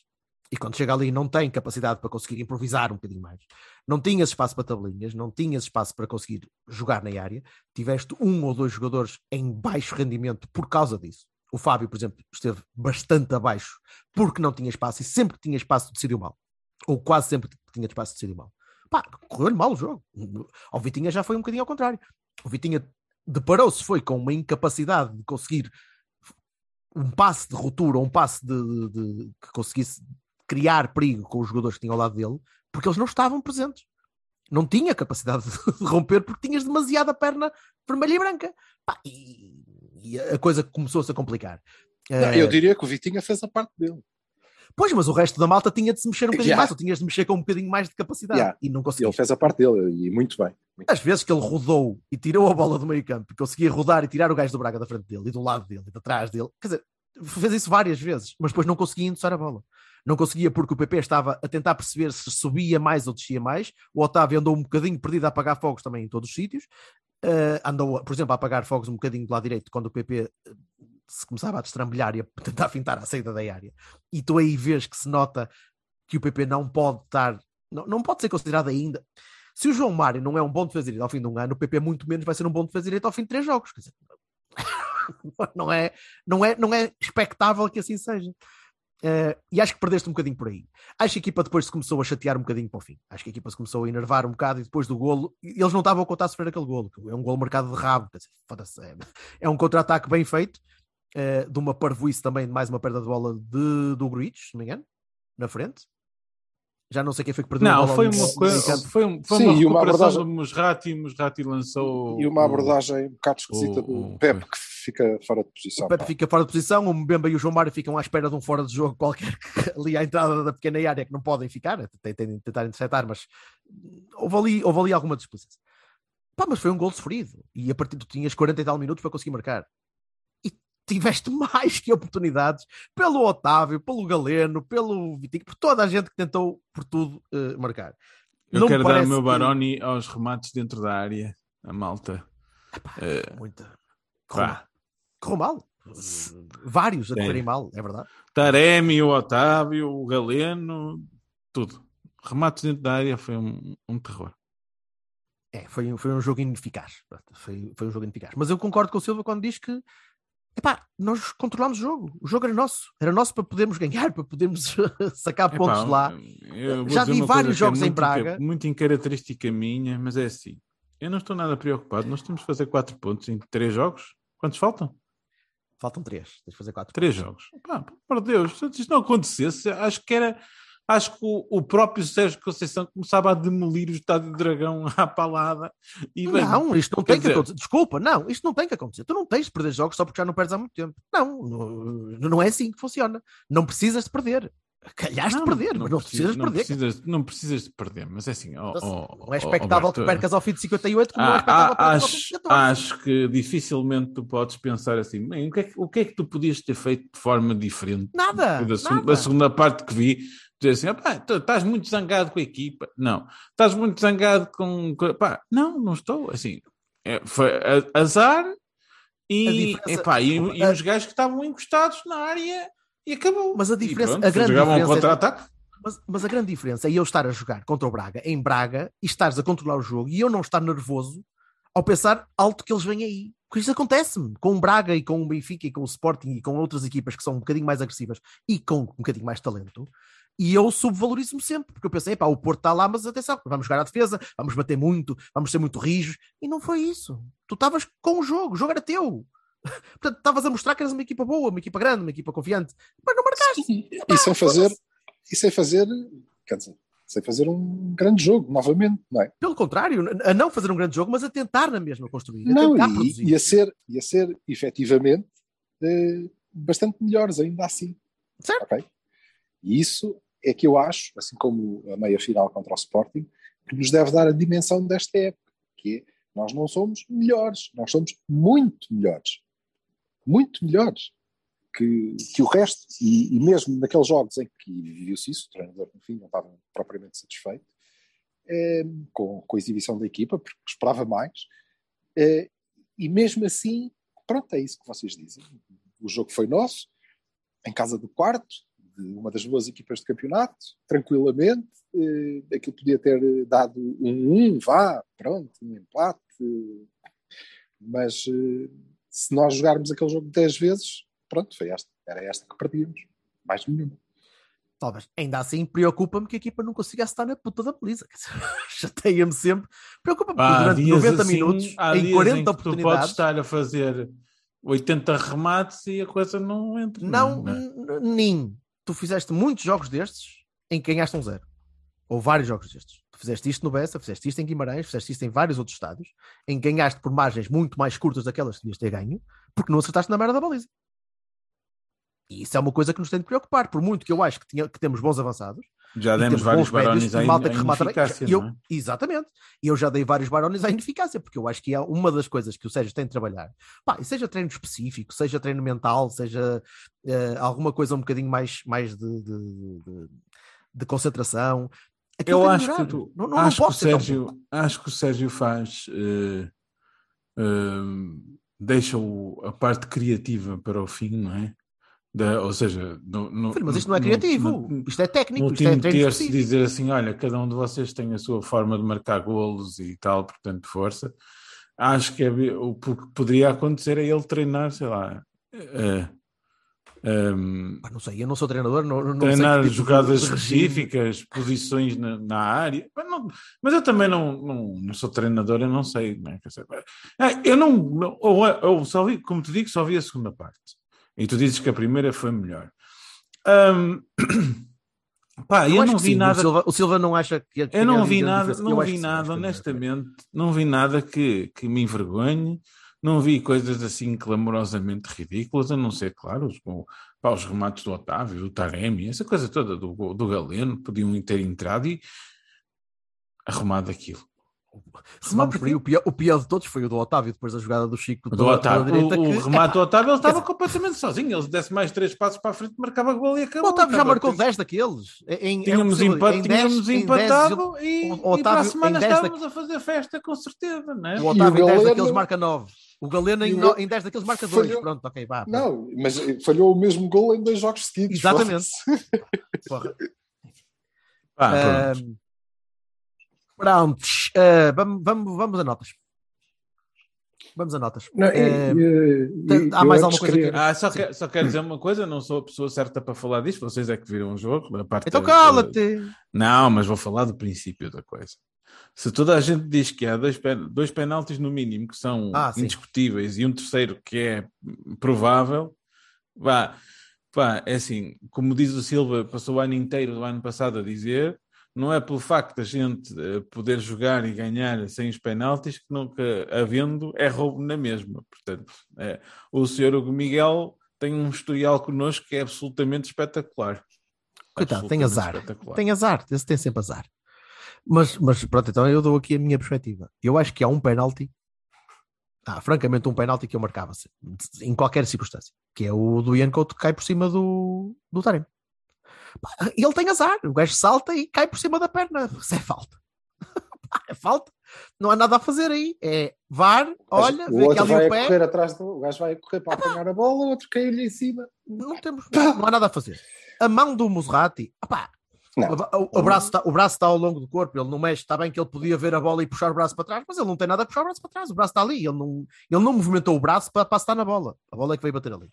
e quando chega ali não tem capacidade para conseguir improvisar um bocadinho mais. Não tinhas espaço para tabelinhas, não tinhas espaço para conseguir jogar na área. Tiveste um ou dois jogadores em baixo rendimento por causa disso. O Fábio, por exemplo, esteve bastante abaixo porque não tinha espaço e sempre que tinha espaço decidiu mal. Ou quase sempre que tinha espaço decidiu mal. Pá, correu-lhe mal o jogo. Ao Vitinha já foi um bocadinho ao contrário. O Vitinha deparou-se foi com uma incapacidade de conseguir um passe de ruptura um passe de, de- de- que conseguisse criar perigo com os jogadores que tinham ao lado dele, porque eles não estavam presentes. Não tinha capacidade de romper porque tinhas demasiada perna vermelha e branca. Pá, e, e a coisa começou-se a complicar. Não, Eh, eu diria que o Vitinha fez a parte dele. Pois, mas o resto da malta tinha de se mexer um bocadinho Yeah. mais, ou tinhas de mexer com um bocadinho mais de capacidade Yeah. e não Ele conseguia. fez a parte dele e muito bem. Muito Às vezes que ele rodou e tirou a bola do meio campo, e conseguia rodar e tirar o gajo do Braga da frente dele e do lado dele e de trás dele, quer dizer, fez isso várias vezes, mas depois não conseguia endossar a bola. Não conseguia porque o PP estava a tentar perceber se subia mais ou descia mais. O Otávio andou um bocadinho perdido a apagar fogos também em todos os sítios. Eh, andou, por exemplo, a apagar fogos um bocadinho do lado direito quando o PP eh, se começava a destrambelhar e a tentar fintar a saída da área. E tu aí vês que se nota que o PP não pode estar, não, não pode ser considerado ainda. Se o João Mário não é um bom defesa direito ao fim de um ano, o PP muito menos vai ser um bom defesa direito ao fim de três jogos. Dizer, não é, não é, não é expectável que assim seja. Eh, e acho que perdeste um bocadinho por aí. Acho que a equipa depois se começou a chatear um bocadinho para o fim. Acho que a equipa se começou a enervar um bocado e depois do golo, eles não estavam a contar a sofrer aquele golo. que É um golo marcado de rabo. Quer dizer, é, é um contra-ataque bem feito, eh, de uma parvoíce também, de mais uma perda de bola de, do Gruitch, se não me engano, na frente. Já não sei quem foi que perdeu Não, bola foi uma coisa, foi, um- foi Sim, uma e uma recuperação abordagem- do Musrati e o Musrati lançou E uma abordagem um bocado esquisita o- do o- Pep que fica fora de posição. O Pepe pá. fica fora de posição, o Mbemba e o João Mário ficam à espera de um fora de jogo qualquer ali à entrada da pequena área que não podem ficar, tem de tentar interceptar, mas houve ali, houve ali alguma displicência. Pá, mas foi um gol sofrido e a partir de tu tinhas 40 e tal minutos para conseguir marcar. E tiveste mais que oportunidades pelo Otávio, pelo Galeno, pelo Vitinho, por toda a gente que tentou por tudo eh, marcar. Eu Não quero dar o meu que- Baroni aos remates dentro da área, a malta. Eh, Muita. Correu Vá. mal. Correu mal. Vários a correrem mal, é verdade. Taremi, o Otávio, o Galeno, tudo. Remates dentro da área foi um, um terror. É, foi, um- foi um jogo ineficaz. Foi, foi um jogo ineficaz. Mas eu concordo com o Silva quando diz que epá, nós controlámos o jogo. O jogo era nosso. Era nosso para podermos ganhar, para podermos sacar Epá, pontos de lá. Já vi vários é jogos em muito inca- Braga. Muito incaracterística minha, mas é assim. Eu não estou nada preocupado. Nós temos que fazer 4 pontos em 3 jogos. Quantos faltam? Faltam três. Tens de fazer quatro. 3 jogos. Pá, por Deus, se isto não acontecesse, acho que era. Acho que o, o próprio Sérgio Conceição começava a demolir o Estádio do Dragão à palada. E, bem, Não, isto não tem que dizer- acontecer. Desculpa, não, isto não tem que acontecer. Tu não tens de perder jogos só porque já não perdes há muito tempo. Não, não, não é assim que funciona. Não precisas de perder. Calhaste de perder, mas não precisas de não perder. Precisas, não precisas de perder, mas é assim. ó, Então, não é expectável Alberto, que percas ao fim de 58, como não é Ah, expectável ah, percas ao fim acho, de 14. acho que dificilmente tu podes pensar assim, "Bem, o que, é que, o que é que tu podias ter feito de forma diferente? Nada, Da, nada. da segunda parte que vi, dizer assim, "Epá, tu estás muito zangado com a equipa. Não, estás muito zangado com. com- pá, não, não estou. Assim, é, foi azar e, epá, e, e os gajos que estavam encostados na área e acabou. Mas a diferença- pronto, a grande jogavam um diferença é- contra-ataque. Mas, mas a grande diferença é eu estar a jogar contra o Braga em Braga e estares a controlar o jogo e eu não estar nervoso ao pensar alto que eles vêm aí. Porque isso acontece-me com o Braga e com o Benfica e com o Sporting e com outras equipas que são um bocadinho mais agressivas e com um bocadinho mais talento. E eu subvalorizo-me sempre, porque eu pensei, pá, o Porto está lá, mas atenção, vamos jogar à defesa, vamos bater muito, vamos ser muito rijos. E não foi isso. Tu estavas com o jogo, o jogo era teu. Portanto, estavas a mostrar que eras uma equipa boa, uma equipa grande, uma equipa confiante, mas não marcaste. E sem fazer, e sem fazer, quer dizer, sem fazer um grande jogo, novamente, não é? Pelo contrário, a não fazer um grande jogo, mas a tentar na mesma construir. A Não, tentar e, produzir. e a ser, e a ser efetivamente eh, bastante melhores ainda assim. Certo. Ok? E isso é que eu acho, assim como a meia final contra o Sporting, que nos deve dar a dimensão desta época, que é, nós não somos melhores, nós somos muito melhores. Muito melhores que, que o resto. E, e mesmo naqueles jogos em que viu-se isso, o treinador, no fim, não estava propriamente satisfeito eh, com, com a exibição da equipa, porque esperava mais. Eh, e mesmo assim, pronto, é isso que vocês dizem. O jogo foi nosso, em casa do quarto, de uma das boas equipas de campeonato, tranquilamente. Eh, aquilo podia ter dado um 1, vá, pronto, um empate. mas se nós jogarmos aquele jogo 10 vezes, pronto, foi esta, era esta que perdíamos. Mais nenhuma. Talvez. Ainda assim, preocupa-me que a equipa não consiga estar na puta da baliza. Quer dizer, Chateia-me sempre. Preocupa-me porque durante dias 90 assim, minutos, há em dias 40 em que tu podes oportunidades, estar a fazer 80 remates e a coisa não entra. não, é? n- nem. Tu fizeste muitos jogos destes em que ganhaste um zero. Ou vários jogos destes. Tu fizeste isto no Bessa, fizeste isto em Guimarães, fizeste isto em vários outros estádios, em que ganhaste por margens muito mais curtas daquelas que devias ter ganho, porque não acertaste na merda da baliza. E isso é uma coisa que nos tem de preocupar. Por muito que eu acho que, tinha- que temos bons avançados, Já demos vários e à ineficácia, eu- é? Exatamente. E eu já dei vários barones à ineficácia, porque eu acho que é uma das coisas que o Sérgio tem de trabalhar. Pá, seja treino específico, seja treino mental, seja eh, alguma coisa um bocadinho mais, mais de, de, de- de concentração. Aquilo Eu acho que, tu- não, não, acho, não que Sérgio, acho que o Sérgio faz. eh, eh, deixa o- a parte criativa para o fim, não é? Da- ou seja, no, no- Filho, mas isto não é criativo. no- isto é técnico. no Isto é treino terço específico. dizer assim, olha, cada um de vocês tem a sua forma de marcar golos e tal, portanto, força. Acho que é, o que poderia acontecer é ele treinar, sei lá, eh, Pá, não sei, eu não sou treinador. Não, não sei treinar que tipo jogadas específicas, posições na, na área. Mas, não- mas eu também não, não, não sou treinador, eu não sei. Não é? Quer dizer, é, eu não, ou, ou só vi, como te digo, só vi a segunda parte. E tu dizes que a primeira foi melhor. Ahm, pá, eu, acho não vi sim, nada. O Silva, o Silva não acha que. que Eu não vi nada. Eu não vi nada, melhor. honestamente, não vi nada que, que me envergonhe, não vi coisas assim clamorosamente ridículas, a não ser, claro, os, o- pá, os remates do Otávio, do Taremi, essa coisa toda do, do Galeno, podiam ter entrado e arrumado aquilo. Aí, o pior, o pior de todos foi o do Otávio, depois da jogada do Chico O do Otávio, direita, o, o que- remate do Otávio, ele estava completamente sozinho, ele desse mais três passos para a frente, marcava gol e O acabou. Otávio já marcou 10 daqueles. Em, Tínhamos, em, empat, em 10, tínhamos em 10 empatado ele- e, o e para a Otávio, semana em 10 da- estávamos a fazer festa, com certeza, não é? O Otávio o em 10 Galeno- daqueles marca 9. O Galeno em, o em 10 daqueles marca 2. Falhou. Pronto, ok, vá. Não, mas falhou o mesmo gol em dois jogos seguidos. Exatamente. Porra. Ah, pronto. Ahm, Pronto, ah, vamos, vamos, vamos a notas. Vamos a notas. Não, e- Eh, e- e- há mais alguma coisa queria- que- Ah, só, que, só quero dizer uma coisa, não sou a pessoa certa para falar disto, vocês é que viram o jogo. A parte Então da- cala-te. Não, mas vou falar do princípio da coisa. Se toda a gente diz que há dois, pen- dois penaltis no mínimo que são Ah, indiscutíveis e um terceiro que é provável, vá, pá, é assim, como diz o Silva, passou o ano inteiro do ano passado a dizer, não é pelo facto da gente eh, poder jogar e ganhar sem os penaltis que nunca havendo é roubo na mesma. Portanto, é, o senhor Hugo Miguel tem um historial connosco que é absolutamente espetacular. Coitado, tem azar. Tem azar, esse tem sempre azar. Mas, mas pronto, então eu dou aqui a minha perspectiva. Eu acho que há um penalti, ah, francamente, um penalti que eu marcava em qualquer circunstância, que é o do Ian Couto que cai por cima do, do Taremi. Pá, Ele tem azar, o gajo salta e cai por cima da perna. Isso é falta. É falta. Não há nada a fazer aí. É VAR, olha, o vê que ali vai o pé. correr atrás do. O gajo vai correr para apanhar a bola, o outro caiu-lhe em cima. Não, temos, não há nada a fazer. A mão do Muserati, opá, Não. o, braço está, o braço está ao longo do corpo, ele não mexe, está bem que ele podia ver a bola e puxar o braço para trás, mas ele não tem nada a puxar o braço para trás, o braço está ali, ele não, ele não movimentou o braço para, para estar na bola, a bola é que veio bater ali.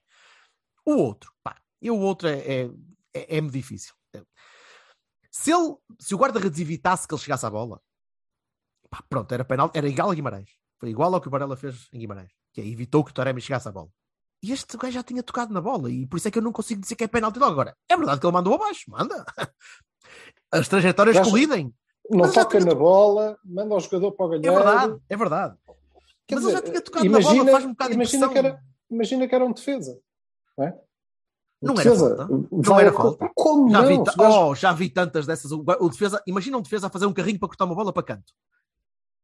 O outro, pá, e o outro é, é, é, é-me difícil. Se, ele, se o guarda-redes evitasse que ele chegasse à bola, pá, pronto, era penal, era igual a Guimarães, foi igual ao que o Varela fez em Guimarães, que é, evitou que o Taremi chegasse à bola. E este gajo já tinha tocado na bola, e por isso é que eu não consigo dizer que é penalti logo. Agora, é verdade que ele mandou abaixo, manda. As trajetórias Já- colidem. Não Mas toca na bola, manda o jogador para o É galheiro. verdade, é verdade. Quer Mas ele já dizer, tinha tocado na bola, faz um bocado de imagina impressão. que era, imagina que era um defesa. Não, é? Não era falta. Não era falta. Como Já, não? vi, oh, já vi tantas dessas. O, o defesa, imagina um defesa a fazer um carrinho para cortar uma bola para canto.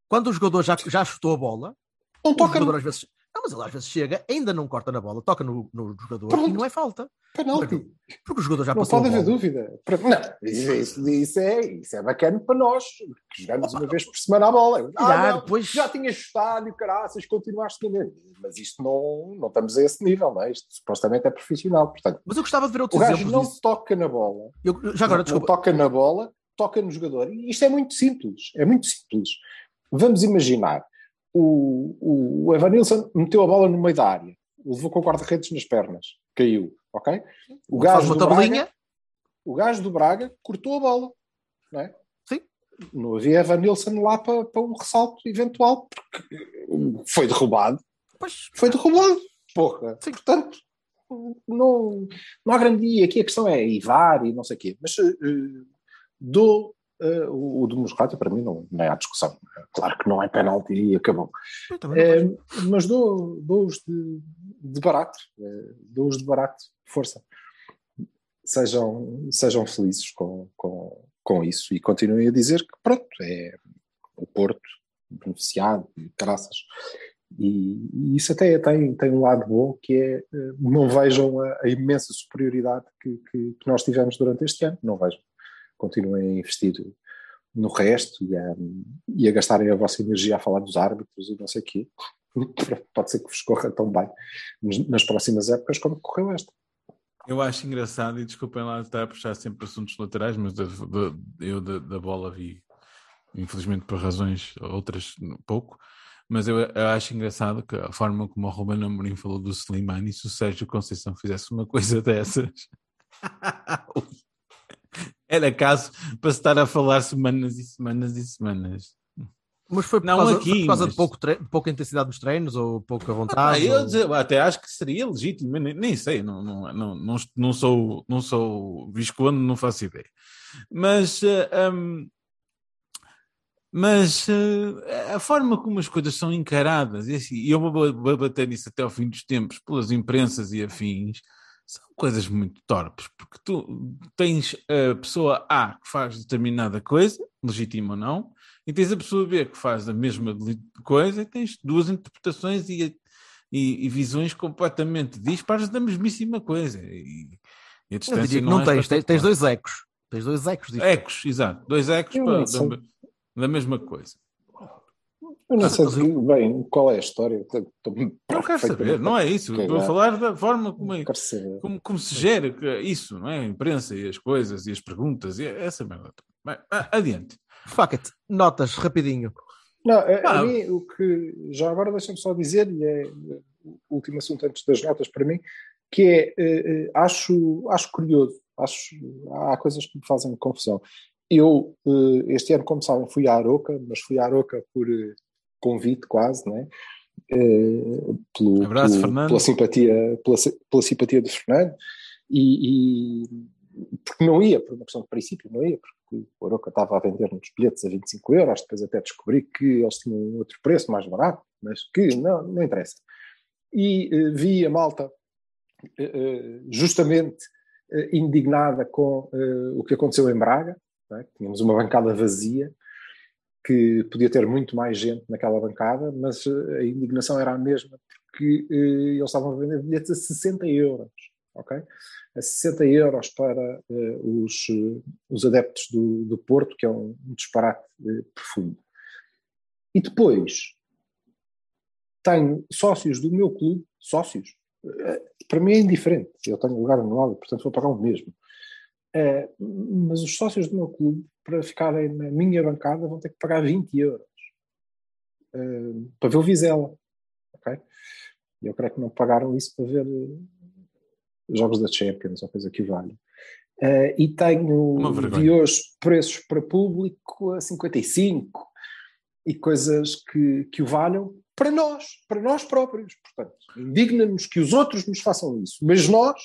Quando o jogador já, já chutou a bola, não o toca jogador no às vezes. Não, mas ele às vezes chega, ainda não corta na bola, toca no, no jogador Pronto. e não é falta. penalti. Porque o jogador já Não passou pode a haver dúvida. Não, isso, isso- isso é, isso é bacana para nós, que jogamos uma vez por semana a bola. Ah, Tirar, não, depois- Já tinha chutado e o caraças, continuaste a ganhar. Mas isto não, não estamos a esse nível, não é? Isto supostamente é profissional. Portanto, Mas eu gostava de ver o outros gajo exemplos não disso. toca na bola. Eu- já agora, não, desculpa. não toca na bola, toca no jogador. E isto é muito simples. É muito simples. Vamos imaginar. O, o, o Evanilson meteu a bola no meio da área. Levou com o guarda-redes nas pernas. Caiu. Ok? O gajo do Braga- tabelinha. o gajo do Braga cortou a bola. Não é? Sim. Não havia Evan Nilsson lá para, para um ressalto eventual, porque foi derrubado. Pois, Foi derrubado. Porra. Sim. Portanto, não, não há grande dia. Aqui a questão é Ivar e não sei o quê. Mas eh, dou eh, o, o do para mim, não, não é há discussão. Claro que não é penalti e acabou. Eh, mas dou- dou-os de, de barato. eh, dou-os de barato. Força. Sejam, sejam felizes com, com, com isso e continuem a dizer que, pronto, é o Porto beneficiado graças. E, e isso até tem, tem um lado bom que é não vejam a, a imensa superioridade que, que, que nós tivemos durante este ano. Não vejam. Continuem a investir no resto e a, e a gastarem a vossa energia a falar dos árbitros e não sei o quê. Pode ser que vos corra tão bem nas- nas próximas épocas como correu esta. Eu acho engraçado, e desculpem lá estar a puxar sempre assuntos laterais, mas da- da- eu da, da bola vi, infelizmente por razões outras pouco, mas eu, eu acho engraçado que a forma como o Ruben Amorim falou do Slimani, se o Sérgio Conceição fizesse uma coisa dessas, era caso para estar a falar semanas e semanas e semanas. Mas foi por Não causa, aqui, por causa mas- de pouco tre- pouca intensidade nos treinos ou pouca Ah, vontade? eu ou- dizer- até acho que seria legítimo, nem, nem sei, não, não, não, não, sou, não sou viscoando, não faço ideia. Mas, eh, hum, mas eh, a forma como as coisas são encaradas, e assim, eu vou, vou bater nisso até ao fim dos tempos, pelas imprensas e afins, são coisas muito torpes, porque tu tens a pessoa A que faz determinada coisa, legítima ou não, e tens a pessoa B que faz a mesma coisa, e tens duas interpretações e, e, e visões completamente dispares da mesmíssima coisa. E, e a distância não, não é tens, tens, dois ecos. Tens dois ecos diferentes. Ecos, exato, dois ecos para- da, da mesma coisa. Eu não sei de- bem qual é a história. Não quero saber, não é isso. Estou a falar da forma como, é- saber. como, como se gera que- isso, não é? A imprensa e as coisas e as perguntas e essa merda. Bem, adiante. Fuck it. Notas, rapidinho. Não, a, a Ah. mim, o que já agora deixa-me só dizer, e é o último assunto antes das notas para mim, que é, eh, eh, acho, acho curioso, acho, há coisas que me fazem confusão. Eu, eh, este ano, como sabem, fui à Aroca, mas fui à Aroca por eh, convite quase, né? Eh, pelo, Abraço, pelo- Fernando. Pela simpatia, pela, pela simpatia de Fernando, e, e- porque não ia, por uma questão de princípio, não ia, porque o Aroca estava a vender uns bilhetes a 25 euros, depois até descobri que eles tinham um outro preço mais barato, mas que não, não interessa. E eh, vi a malta eh, eh, justamente eh, indignada com o que aconteceu em Braga, é? tínhamos uma bancada vazia, que podia ter muito mais gente naquela bancada, mas eh, a indignação era a mesma, porque eh, eles estavam a vender bilhetes a 60 euros, ok? A 60 euros para eh, os, os adeptos do, do Porto, que é um, um disparate profundo. E depois, tenho sócios do meu clube, sócios, para mim é indiferente, eu tenho lugar anual, portanto vou pagar o mesmo. Eh, mas os sócios do meu clube, para ficarem na minha bancada, vão ter que pagar 20 euros eh, para ver o Vizela. ok? E eu creio que não pagaram isso para ver eh, jogos da Champions ou coisa que valha. Eh, e tenho, vi hoje preços para público a 55 e coisas que, que o valham para nós, para nós próprios. Portanto, indigna-nos que os outros nos façam isso, mas nós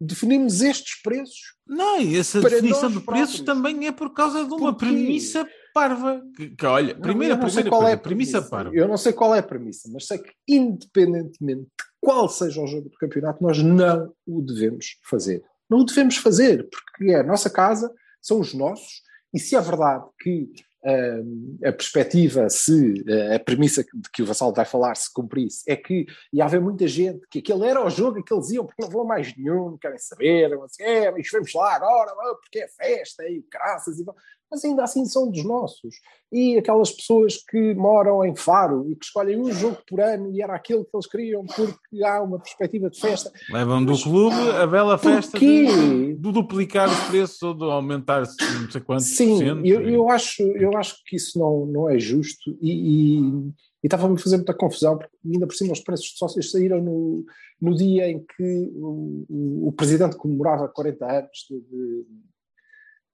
definimos estes preços. Não, e essa definição de preços também é por causa de uma Porquê? premissa parva. Que, que, olha, Não, primeira, não primeira qual coisa, é a premissa, parva. Eu não sei qual é a premissa, mas sei que, independentemente de qual seja o jogo do campeonato, nós não o devemos fazer. Não o devemos fazer, porque é a nossa casa, são os nossos, e se é verdade que a perspectiva, se a premissa de que o Vassal vai falar se cumprisse, é que ia haver muita gente que aquele era o jogo que eles iam, porque não vão mais nenhum, não querem saber, sei, é, mas vamos lá agora, porque é festa e graças e mas ainda assim são dos nossos. E aquelas pessoas que moram em Faro e que escolhem um jogo por ano e era aquilo que eles queriam porque há uma perspectiva de festa. Levam do clube a bela festa de, de duplicar os preços ou de aumentar não sei quantos por Sim, cento. eu, eu, acho, eu acho que isso não, não é justo e, e, e estava-me a fazer muita confusão porque ainda por cima os preços de sócios saíram no, no dia em que o, o, o presidente comemorava 40 anos de, de,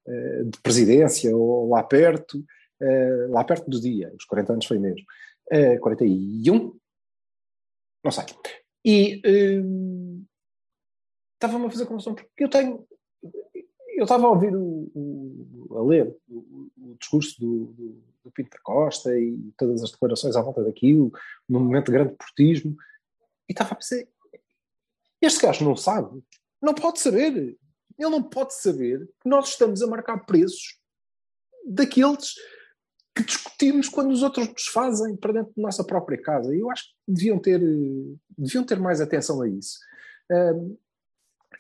de presidência ou lá perto, eh, lá perto do dia, os 40 anos foi mesmo, eh, 41, não sei. E eh, estava-me a fazer confusão porque eu tenho eu estava a ouvir o, o a ler o, o discurso do, do, do, Pinto da Costa e todas as declarações à volta daquilo, num momento de grande portismo, e estava a pensar: este gajo não sabe, não pode saber, ele não pode saber que nós estamos a marcar preços daqueles que discutimos quando os outros nos fazem para dentro da nossa própria casa. Eu acho que deviam ter, deviam ter mais atenção a isso.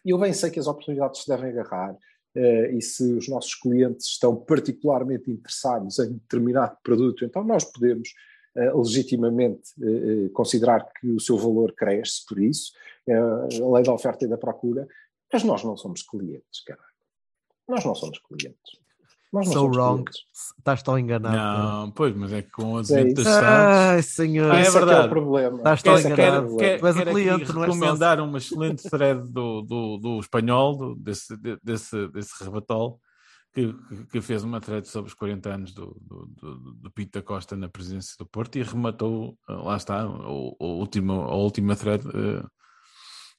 Eu bem sei que as oportunidades se devem agarrar, Uh, e se os nossos clientes estão particularmente interessados em determinado produto, então nós podemos uh, legitimamente uh, considerar que o seu valor cresce por isso, a lei da oferta e da procura, mas nós não somos clientes, caralho. Nós não somos clientes. Nós não so somos wrong. clientes. Estás tão enganado. Não, pois, mas é que com o É advento das isso. SADs... Ai, senhor. Ah, é que é verdade. o problema. Estás tão é é enganado. o quero aqui cliente, não recomendar uma excelente thread do, do, do espanhol, do- desse, de- desse, desse rebatol, que, que- fez uma thread sobre os 40 anos do, do, do, do Pinto da Costa na presidência do Porto e rematou, eh, lá está, o, o último, a última thread eh,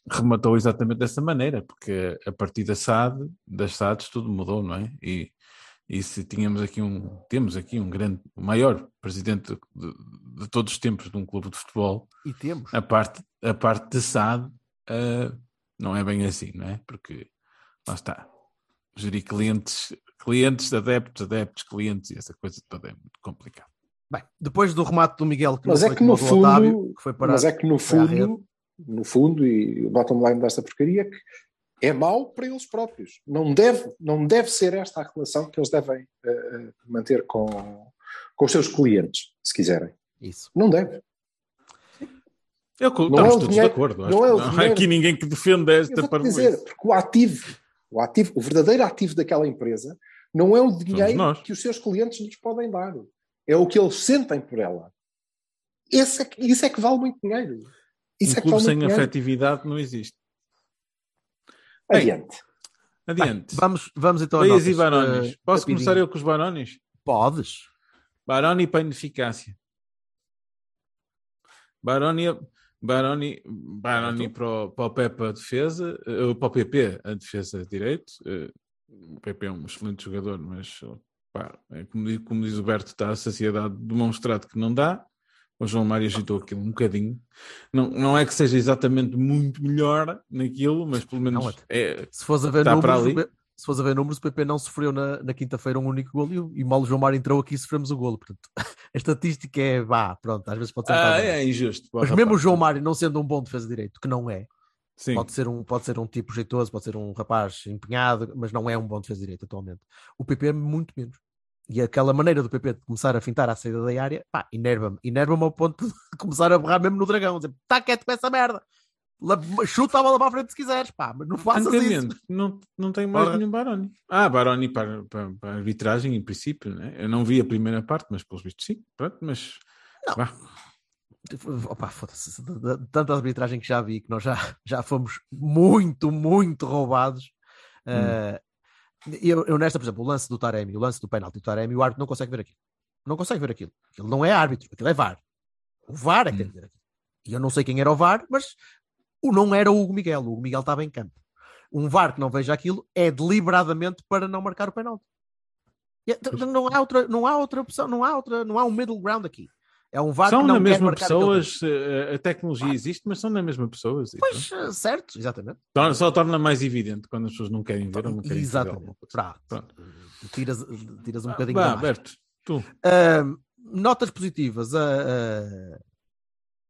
rematou exatamente dessa maneira, porque a partir da SAD, das SADs, tudo mudou, não é? E, e se tínhamos aqui um, temos aqui um grande, o maior presidente de, de todos os tempos de um clube de futebol, E temos. a parte, a parte de SAD ah, não é bem assim, não é? Porque lá está. Gerir clientes, clientes, adeptos, adeptos, clientes e essa coisa toda é muito complicado. Bem, depois do remate do Miguel, que Mas não é foi que no como o do Otávio, fundo, que foi para mas é que no fundo, no fundo, e o bottom line desta porcaria é que é mau para eles próprios. Não deve, não deve ser esta a relação que eles devem eh, manter com, com os seus clientes, se quiserem. Isso. Não deve. Eu, Não estamos é o todos dinheiro- de acordo. não é não há dinheiro- aqui ninguém que defenda Eu esta parvoíce. dizer, porque o ativo, o ativo, o verdadeiro ativo daquela empresa não é o dinheiro que os seus clientes nos podem dar. É o que eles sentem por ela. Esse é que- isso é que vale muito dinheiro. Isso Um é clube sem afetividade não existe. Bem, Adiante. Adiante. Vamos, vamos então a Leis e Barones. eh, Posso rapidinho. começar eu com os Barones? Podes. Baroni para a ineficácia. Baroni, Baroni, Baroni para, o, para o Pepe a defesa, eh, para o PP a defesa de direito. Eh, O PP é um excelente jogador, mas pá, é como, diz, como diz o Berto, está a saciedade demonstrado que não dá. O João Mário agitou aquilo um bocadinho. Não, não é que seja exatamente muito melhor naquilo, mas pelo menos Não, é, Se fores a ver Está para números, o ali. P- se fores a ver números, o PP não sofreu na, na quinta-feira um único golo e, o- e mal o João Mário entrou aqui e sofremos o golo. Portanto, a estatística é vá, pronto, às vezes pode ser ah, é injusto. Mas Rapaz, mesmo o João Mário não sendo um bom defesa de direito, que não é, Sim. pode ser, um, pode ser um tipo jeitoso, pode ser um rapaz empenhado, mas não é um bom defesa de direito atualmente. O PP é muito menos. E aquela maneira do PP de começar a fintar à saída da área, pá, enerva-me. Enerva-me ao ponto de começar a berrar mesmo no dragão. Dizer, tá quieto com essa merda. Chuta a bola para a frente se quiseres, pá, mas não faças isso. Não, não tem mais Ora. nenhum Baroni. Ah, Baroni para, para, para a arbitragem, em princípio, né? Eu não vi a primeira parte, mas pelos vistos sim. Pronto, mas. Não. vá. Opa, foda-se, tanta arbitragem que já vi, que nós já, já fomos muito, muito roubados. Eh, eu, eu nesta, por exemplo, o lance do Taremi, o lance do penalti do Taremi, o árbitro não consegue ver aquilo. Não consegue ver aquilo. Aquilo não é árbitro, aquilo é VAR. O VAR é que tem que ver aquilo. E eu não sei quem era o VAR, mas o não era o Hugo Miguel. O Hugo Miguel estava em campo. Um VAR que não veja aquilo é deliberadamente para não marcar o penalti. E, t- Não há outra, não há outra opção, não há outra, não há um middle ground aqui. É um VAR São que não na mesma pessoas, eh, a tecnologia existe, mas são na mesma pessoas. Pois, eh, certo, exatamente. Torna- Só torna mais evidente quando as pessoas não querem ver ou não querem Exatamente. coisa. Pronto. Tiras, tiras um bocadinho Vá, da máscara. Berto, tu. Ahm, notas positivas. A,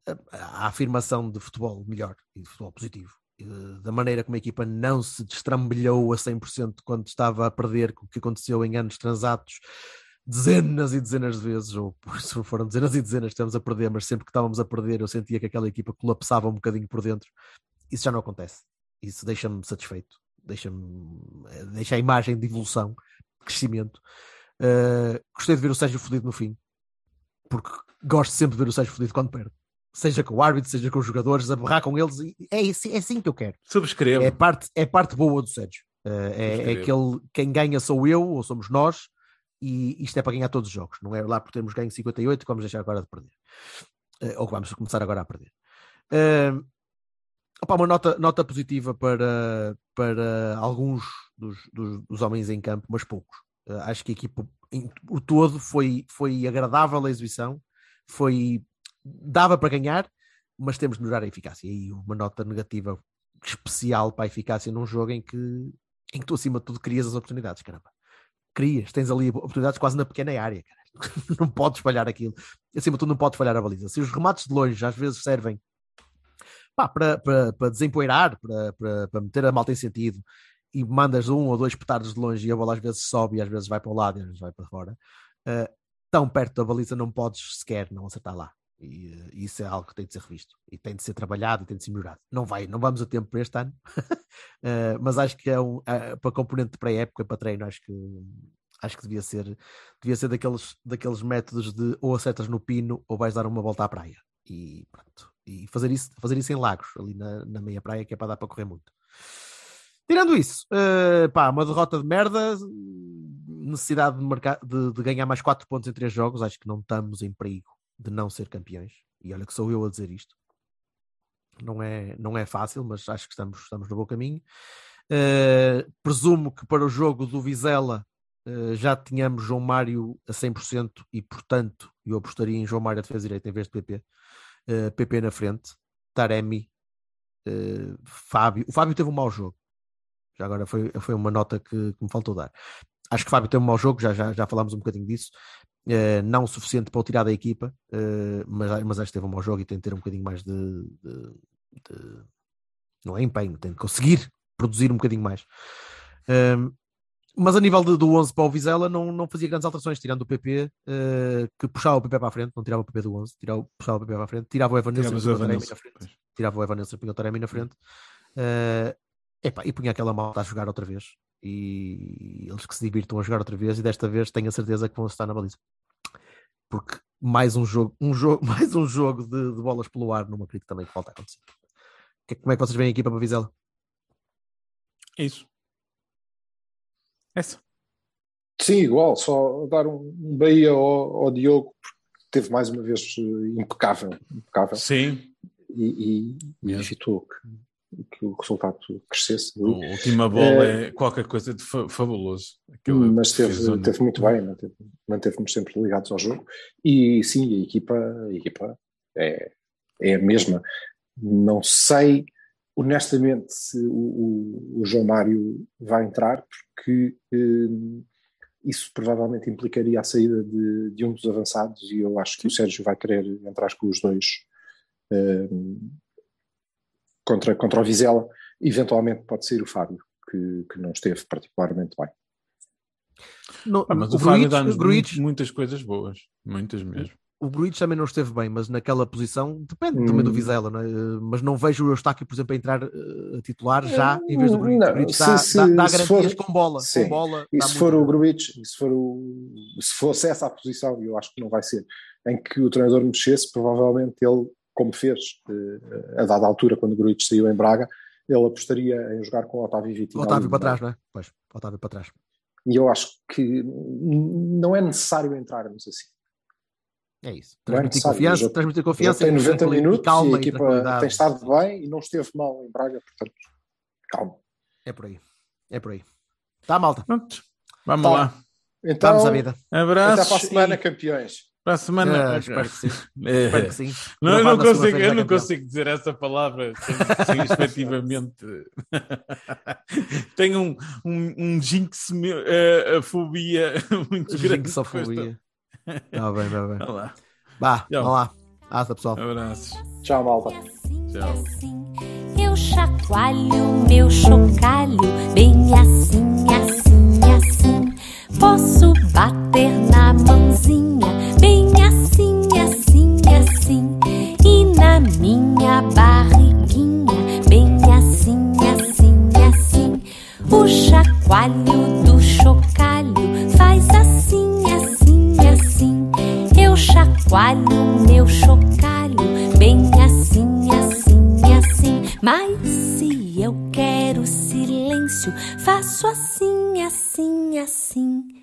a- afirmação de futebol melhor e de futebol positivo. eh, Da maneira como a equipa não se destrambelhou a 100% quando estava a perder, o que aconteceu em anos transatos dezenas e dezenas de vezes, ou se foram dezenas e dezenas que estamos a perder, mas sempre que estávamos a perder eu sentia que aquela equipa colapsava um bocadinho por dentro. Isso já não acontece. Isso deixa-me satisfeito, deixa-me eh, deixa a imagem de evolução, de crescimento. Uh, gostei de ver o Sérgio fodido no fim, porque gosto sempre de ver o Sérgio fodido quando perde. Seja com o árbitro, seja com os jogadores, a berrar com eles, é, assim- é assim que eu quero. Subscrevo. É parte, é parte boa do Sérgio. Uh, é, é aquele quem ganha sou eu ou somos nós, e isto é para ganhar todos os jogos. Não é lá por termos ganho 58 que vamos deixar agora de perder, Uh, ou que vamos começar agora a perder. Uh, opa, uma nota, nota positiva para, para alguns dos, dos, dos homens em campo, mas poucos. Uh, acho que a equipa, em, o todo, foi, foi agradável a exibição, foi, dava para ganhar, mas temos de melhorar a eficácia. E uma nota negativa especial para a eficácia num jogo em que, em que tu, acima de tudo, crias as oportunidades, caramba. Crias, tens ali oportunidades quase na pequena área. Não podes falhar aquilo. Acima de tudo, não podes falhar a baliza. Se os remates de longe às vezes servem pá, para, para, para desempoeirar, para, para, para meter a malta em sentido, e mandas um ou dois petardos de longe e a bola às vezes sobe às vezes vai para o lado e às vezes vai para fora, uh, tão perto da baliza não podes sequer não acertar lá. E uh, isso é algo que tem de ser revisto e tem de ser trabalhado e tem de ser melhorado. Não vai, não vamos a tempo para este ano, uh, mas acho que é um para componente de pré-época, para treino, acho que acho que devia ser devia ser daqueles, daqueles métodos de ou acertas no pino ou vais dar uma volta à praia. E pronto. E fazer isso, fazer isso em lagos, ali na, na meia praia, que é para dar para correr muito. Tirando isso, uh, pá, uma derrota de merda, necessidade de, marcar, de, de, ganhar mais 4 pontos em 3 jogos, acho que não estamos em perigo de não ser campeões. E olha que sou eu a dizer isto. Não é, não é fácil, mas acho que estamos, estamos no bom caminho. Uh, presumo que para o jogo do Vizela uh, já tínhamos João Mário a 100% e, portanto, eu apostaria em João Mário a defesa direita em vez de PP. Uh, PP na frente, Taremi, Fábio. O Fábio teve um mau jogo. Já agora foi, foi uma nota que, que me faltou dar. Acho que Fábio teve um mau jogo, já, já, já falámos um bocadinho disso. Uh, não o suficiente para o tirar da equipa, uh, mas, mas acho que teve um mau jogo e tem de ter um bocadinho mais de, de, de não é empenho, tem de conseguir produzir um bocadinho mais. Uh, mas a nível de, do 11 para o Vizela não, não fazia grandes alterações, tirando o PP, que puxava o PP para a frente, não tirava o PP do 11, tirava, puxava o PP para a frente, tirava o Evanilson e o na frente. Tirava o Evanilson e o Taremi na frente. Epá, e punha aquela malta a jogar outra vez e eles que se divirtam a jogar outra vez e desta vez tenho a certeza que vão estar na baliza. Porque mais um jogo, um jogo mais um jogo de, de bolas pelo ar não acredito também que volta a acontecer. Como é que vocês veem a equipa para Vizela? Isso. Essa. Sim, igual, só dar um, um Bahia ao, ao Diogo porque teve mais uma vez eh, impecável, impecável. sim. E, e, e evitou que que o resultado crescesse. A última bola é, é qualquer coisa de fabuloso. Aquilo mas teve, teve muito bem, manteve, manteve-nos sempre ligados ao jogo. E sim, a equipa, a equipa é, é a mesma. Não sei, honestamente, se o, o, o João Mário vai entrar, porque eh, isso provavelmente implicaria a saída de, de, um dos avançados, e eu acho que o Sérgio vai querer entrar com os dois. Eh, contra, contra o Vizela, eventualmente pode ser o Fábio, que, que não esteve particularmente bem. No, ah, mas o, o Fábio dá-nos muitas coisas boas, muitas mesmo. O Gruitch também não esteve bem, mas naquela posição, depende hum. também do Vizela, não é? mas não vejo o Eustáquio, por exemplo, a entrar uh, a titular já em vez do. Não, o Gruitch se, dá, se, dá, dá se garantias for, com bola. sim. Com bola e se for Gruitch, se, for o, se fosse essa a posição, e eu acho que não vai ser, em que o treinador mexesse, provavelmente ele como fez a dada altura quando o Gruitch saiu em Braga, ele apostaria em jogar com o Otávio Vitinho. Otávio para trás, não é? Pois, Otávio para trás. E eu acho que não é necessário entrarmos assim. É isso. Transmitir é confiança, já, transmitir confiança. tem 90 minutos calma e a equipa tem estado bem e não esteve mal em Braga, portanto, calma. É por aí. É por aí. Tá, malta. Pronto, vamos Tá. lá. Então, Vamos à vida. Abraços. até para a semana, e campeões. Para a semana. Ah, espero que sim. É. Espero que sim. Não, eu não consigo, eu não consigo dizer essa palavra sem, sem efetivamente. Tenho um, um, um jinx, meu, eh, a fobia muito grande. Jinxofobia. Tá bem, tá bem. Olha lá. Vá, vamos lá. Hasta, pessoal. Abraços. Tchau, malta. Tchau. Eu chacoalho meu chocalho bem assim, assim, assim. Posso bater na mãozinha assim, assim, assim. E na minha barriguinha bem assim, assim, assim. O chacoalho do chocalho faz assim, assim, assim. Eu chacoalho meu chocalho bem assim, assim, assim. Mas se eu quero silêncio, faço assim, assim, assim.